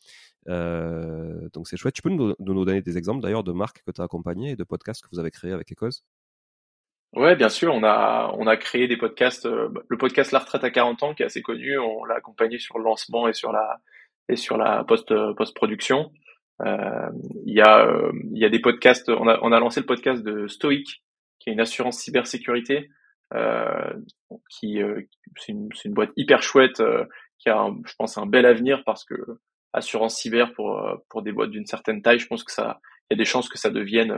Euh, donc c'est chouette. Tu peux nous, nous donner des exemples d'ailleurs de marques que tu as accompagnées et de podcasts que vous avez créés avec Ecos Ouais, bien sûr, on a on a créé des podcasts. Euh, le podcast La retraite à 40 ans, qui est assez connu, on l'a accompagné sur le lancement et sur la et sur la post post production. Euh, il y a euh, il y a des podcasts. On a on a lancé le podcast de Stoic, qui est une assurance cybersécurité, euh, qui c'est une une boîte hyper chouette qui a, je pense, un bel avenir parce que assurance cyber pour pour des boîtes d'une certaine taille, je pense que ça il y a des chances que ça devienne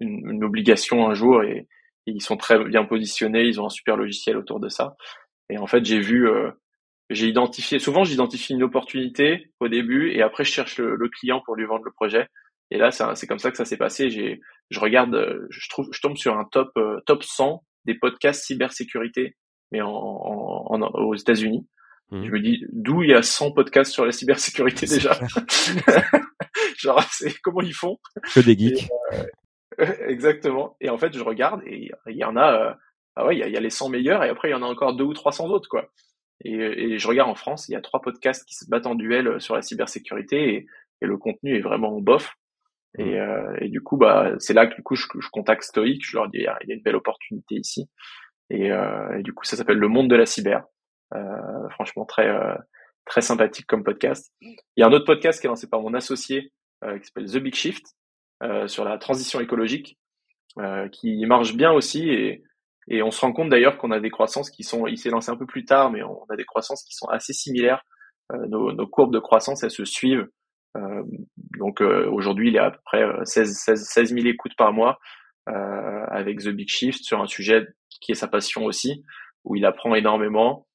une, une obligation un jour et ils sont très bien positionnés, ils ont un super logiciel autour de ça. Et en fait, j'ai vu, euh, j'ai identifié, souvent j'identifie une opportunité au début et après je cherche le, client pour lui vendre le projet. Et là, c'est comme ça que ça s'est passé. J'ai, je regarde, je trouve, je tombe sur un top euh, top 100 des podcasts cybersécurité, mais en, en, aux États-Unis. Mmh. Je me dis d'où il y a 100 podcasts sur la cybersécurité déjà? Genre, c'est comment ils font? Que des geeks. Euh, Exactement. Et en fait, je regarde et il y en a, euh, ah ouais, il y a, les 100 meilleurs et après il y en a encore deux ou 300 autres quoi. Et, et, je regarde en France, il y a trois podcasts qui se battent en duel euh, sur la cybersécurité et, et le contenu est vraiment bof. Et, mmh. euh, et du coup, bah, c'est là que du coup je, je contacte Stoic, je leur dis il y a, une belle opportunité ici. Et, euh, et du coup, ça s'appelle Le Monde de la cyber. Euh, franchement, très très sympathique comme podcast. Il y a un autre podcast qui est lancé par mon associé qui s'appelle The Big Shift, euh, sur la transition écologique, euh, qui marche bien aussi et, et on se rend compte d'ailleurs qu'on a des croissances qui sont, il s'est lancé un peu plus tard, mais on a des croissances qui sont assez similaires. Euh, nos, nos, courbes de croissance, elles se suivent. Euh, donc aujourd'hui, il y a à peu près 16, 16, 16 000 écoutes par mois avec The Big Shift sur un sujet qui est sa passion aussi, où il apprend énormément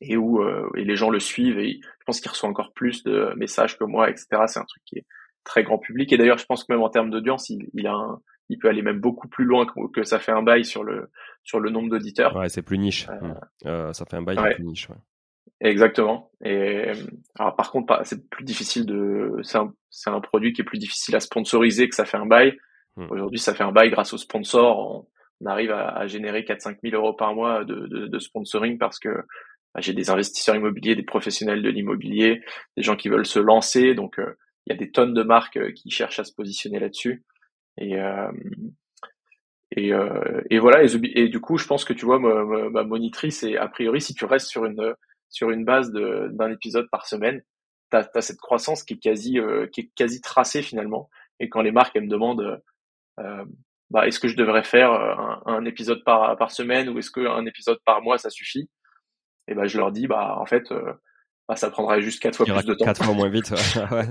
et où et les gens le suivent et je pense qu'il reçoit encore plus de messages que moi, etc. C'est un truc qui est très grand public. Et d'ailleurs, je pense que même en termes d'audience, il, il, a il peut aller même beaucoup plus loin que, ça fait un bail sur le sur le nombre d'auditeurs. Ouais, c'est plus niche. Euh, mmh. euh, ça fait un bail plus niche. Ouais. Exactement. Et alors par contre, c'est plus difficile de. C'est un, un produit qui est plus difficile à sponsoriser que ça fait un bail. Mmh. Aujourd'hui, ça fait un bail grâce aux sponsors. On, arrive à, à générer 4-5 000 euros par mois de, de, de sponsoring parce que bah, j'ai des investisseurs immobiliers, des professionnels de l'immobilier, des gens qui veulent se lancer. Donc, euh, il y a des tonnes de marques euh, qui cherchent à se positionner là-dessus. Et, euh, et, euh, et, voilà. Et, du coup, je pense que tu vois, ma, monitrice, et a priori, si tu restes sur une sur une base d'un épisode par semaine, tu as, cette croissance qui est quasi qui est quasi tracée finalement. Et quand les marques me demandent bah, est-ce que je devrais faire un, épisode par par semaine ou est-ce qu'un épisode par mois ça suffit? Et ben je leur dis bah en fait bah, ça prendrait juste quatre fois plus de temps. Quatre fois moins vite. ouais,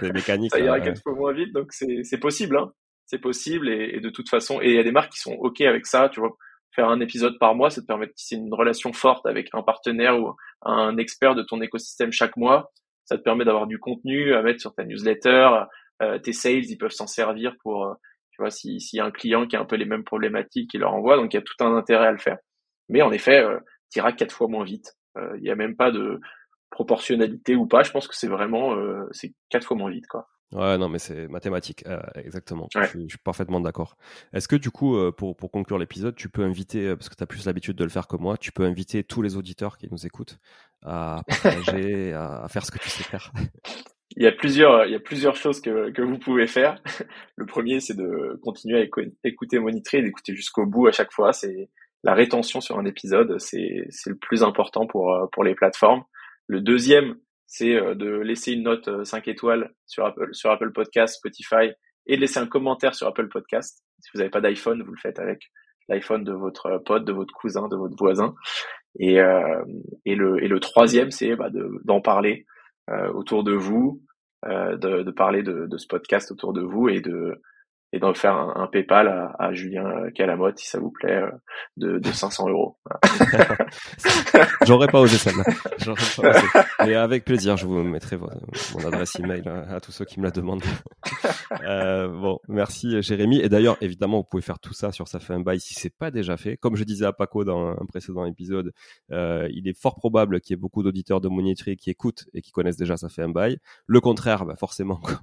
c'est mécanique. ça ira quatre fois moins vite, donc c'est possible. Hein. C'est possible et, et, de toute façon, et il y a des marques qui sont ok avec ça. Tu vois, faire un épisode par mois, ça te permet de tisser une relation forte avec un partenaire ou un expert de ton écosystème chaque mois. Ça te permet d'avoir du contenu à mettre sur ta newsletter. Euh, tes sales, ils peuvent s'en servir pour, euh, tu vois, s'il y a un client qui a un peu les mêmes problématiques, il leur envoie. Donc il y a tout un intérêt à le faire. Mais en effet, euh, tu iras quatre fois moins vite. Il n'y a même pas de proportionnalité ou pas. Je pense que c'est vraiment c'est quatre fois moins vite, quoi. Ouais, non, mais c'est mathématique, euh, exactement. Je, suis, parfaitement d'accord. Est-ce que du coup, euh, pour, pour conclure l'épisode, tu peux inviter, euh, parce que tu as plus l'habitude de le faire que moi, tu peux inviter tous les auditeurs qui nous écoutent à partager, à, faire ce que tu sais faire? Il y a plusieurs, il y a plusieurs choses que, que vous pouvez faire. Le premier, c'est de continuer à écouter, monitorer, d'écouter jusqu'au bout à chaque fois. C'est la rétention sur un épisode, c'est le plus important pour, pour les plateformes. Le deuxième, c'est euh, de laisser une note 5 euh, étoiles sur Apple, sur Apple Podcast, Spotify et de laisser un commentaire sur Apple Podcast. Si vous n'avez pas d'iPhone, vous le faites avec l'iPhone de votre pote, de votre cousin, de votre voisin. Et, euh, et, le, et le troisième, c'est bah, d'en parler euh, autour de vous, euh, de, de, parler de, de, ce podcast autour de vous et de, et d'en faire un, PayPal à, à, Julien Calamotte, si ça vous plaît, euh, de, de 500 euros. J'aurais pas osé celle-là. Mais avec plaisir, je vous mettrai mon adresse email à, tous ceux qui me la demandent. euh, bon, merci Jérémy. Et d'ailleurs, évidemment, vous pouvez faire tout ça sur Ça fait un bail si c'est pas déjà fait. Comme je disais à Paco dans un précédent épisode, euh, il est fort probable qu'il y ait beaucoup d'auditeurs de Monetary qui écoutent et qui connaissent déjà Ça fait un bail. Le contraire, bah forcément, comme,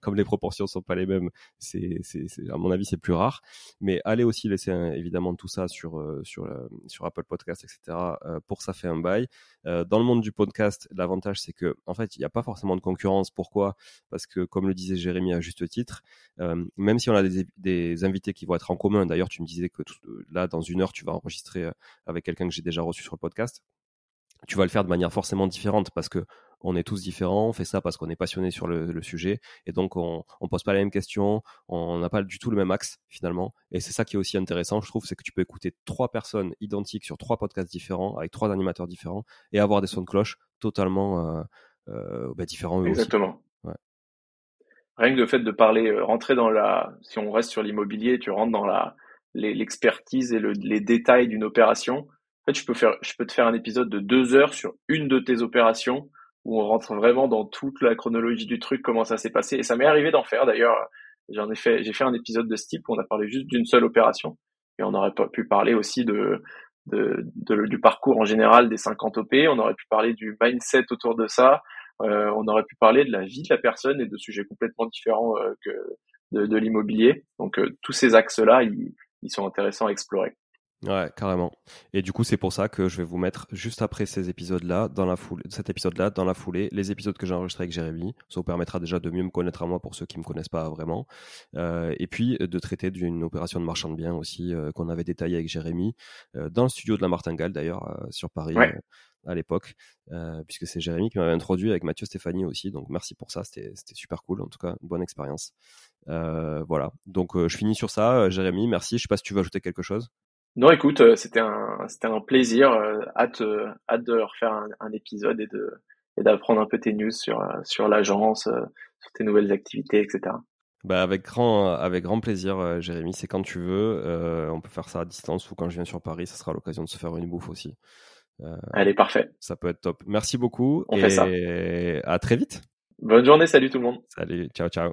comme les proportions sont pas les mêmes, c'est c'est, à mon avis, c'est plus rare. Mais allez aussi laisser évidemment tout ça sur euh, euh, Apple Podcast, etc. Euh, pour ça fait un bail. dans le monde du podcast, l'avantage c'est que fait, il n'y a pas forcément de concurrence. Pourquoi? Parce que comme le disait Jérémy à juste titre, même si on a des, invités qui vont être en commun. D'ailleurs, tu me disais que là, dans une heure, tu vas enregistrer avec quelqu'un que j'ai déjà reçu sur le podcast tu vas le faire de manière forcément différente parce que on est tous différents, on fait ça parce qu'on est passionné sur le, sujet et donc on, on pose pas les mêmes questions, on n'a pas du tout le même axe finalement. Et c'est ça qui est aussi intéressant je trouve c'est que tu peux écouter trois personnes identiques sur trois podcasts différents avec trois animateurs différents et avoir des sons de cloche totalement euh, euh, bah, différents Exactement. Rien que le fait de parler, euh, rentrer dans la, si on reste sur l'immobilier, tu rentres dans la l'expertise et le, les détails d'une opération en fait, je peux te faire un épisode de deux heures sur une de tes opérations où on rentre vraiment dans toute la chronologie du truc, comment ça s'est passé. Et ça m'est arrivé d'en faire d'ailleurs. J'en ai fait, j'ai fait un épisode de ce type où on a parlé juste d'une seule opération et on aurait pu parler aussi de, du parcours en général des 50 OP. On aurait pu parler du mindset autour de ça. Euh, on aurait pu parler de la vie de la personne et de sujets complètement différents euh, que de, de l'immobilier. Donc euh, tous ces axes-là, ils, ils sont intéressants à explorer. Ouais, carrément. Et du coup, c'est pour ça que je vais vous mettre juste après ces épisodes-là, dans la foulée, cet épisode-là, dans la foulée, les épisodes que j'ai enregistrés avec Jérémy. Ça vous permettra déjà de mieux me connaître à moi pour ceux qui me connaissent pas vraiment. Euh, et puis de traiter d'une opération de marchand de biens aussi euh, qu'on avait détaillée avec Jérémy euh, dans le studio de la Martingale d'ailleurs euh, sur Paris. Euh, à l'époque, puisque c'est Jérémy qui m'avait introduit avec Mathieu Stéphanie aussi, donc merci pour ça, c'était super cool, en tout cas, une bonne expérience. voilà, donc je finis sur ça, Jérémy, merci, je sais pas si tu veux ajouter quelque chose. Non, écoute, euh, c'était un, c'était un plaisir. Euh, hâte, euh, hâte de refaire un, un épisode et de, et d'apprendre un peu tes news sur, sur l'agence, sur tes nouvelles activités, etc. Bah avec grand, avec grand plaisir, Jérémy. C'est quand tu veux. on peut faire ça à distance ou quand je viens sur Paris, ça sera l'occasion de se faire une bouffe aussi. Allez, parfait. Ça peut être top. Merci beaucoup. On et fait ça. à très vite. Bonne journée. Salut tout le monde. Salut. Ciao, ciao.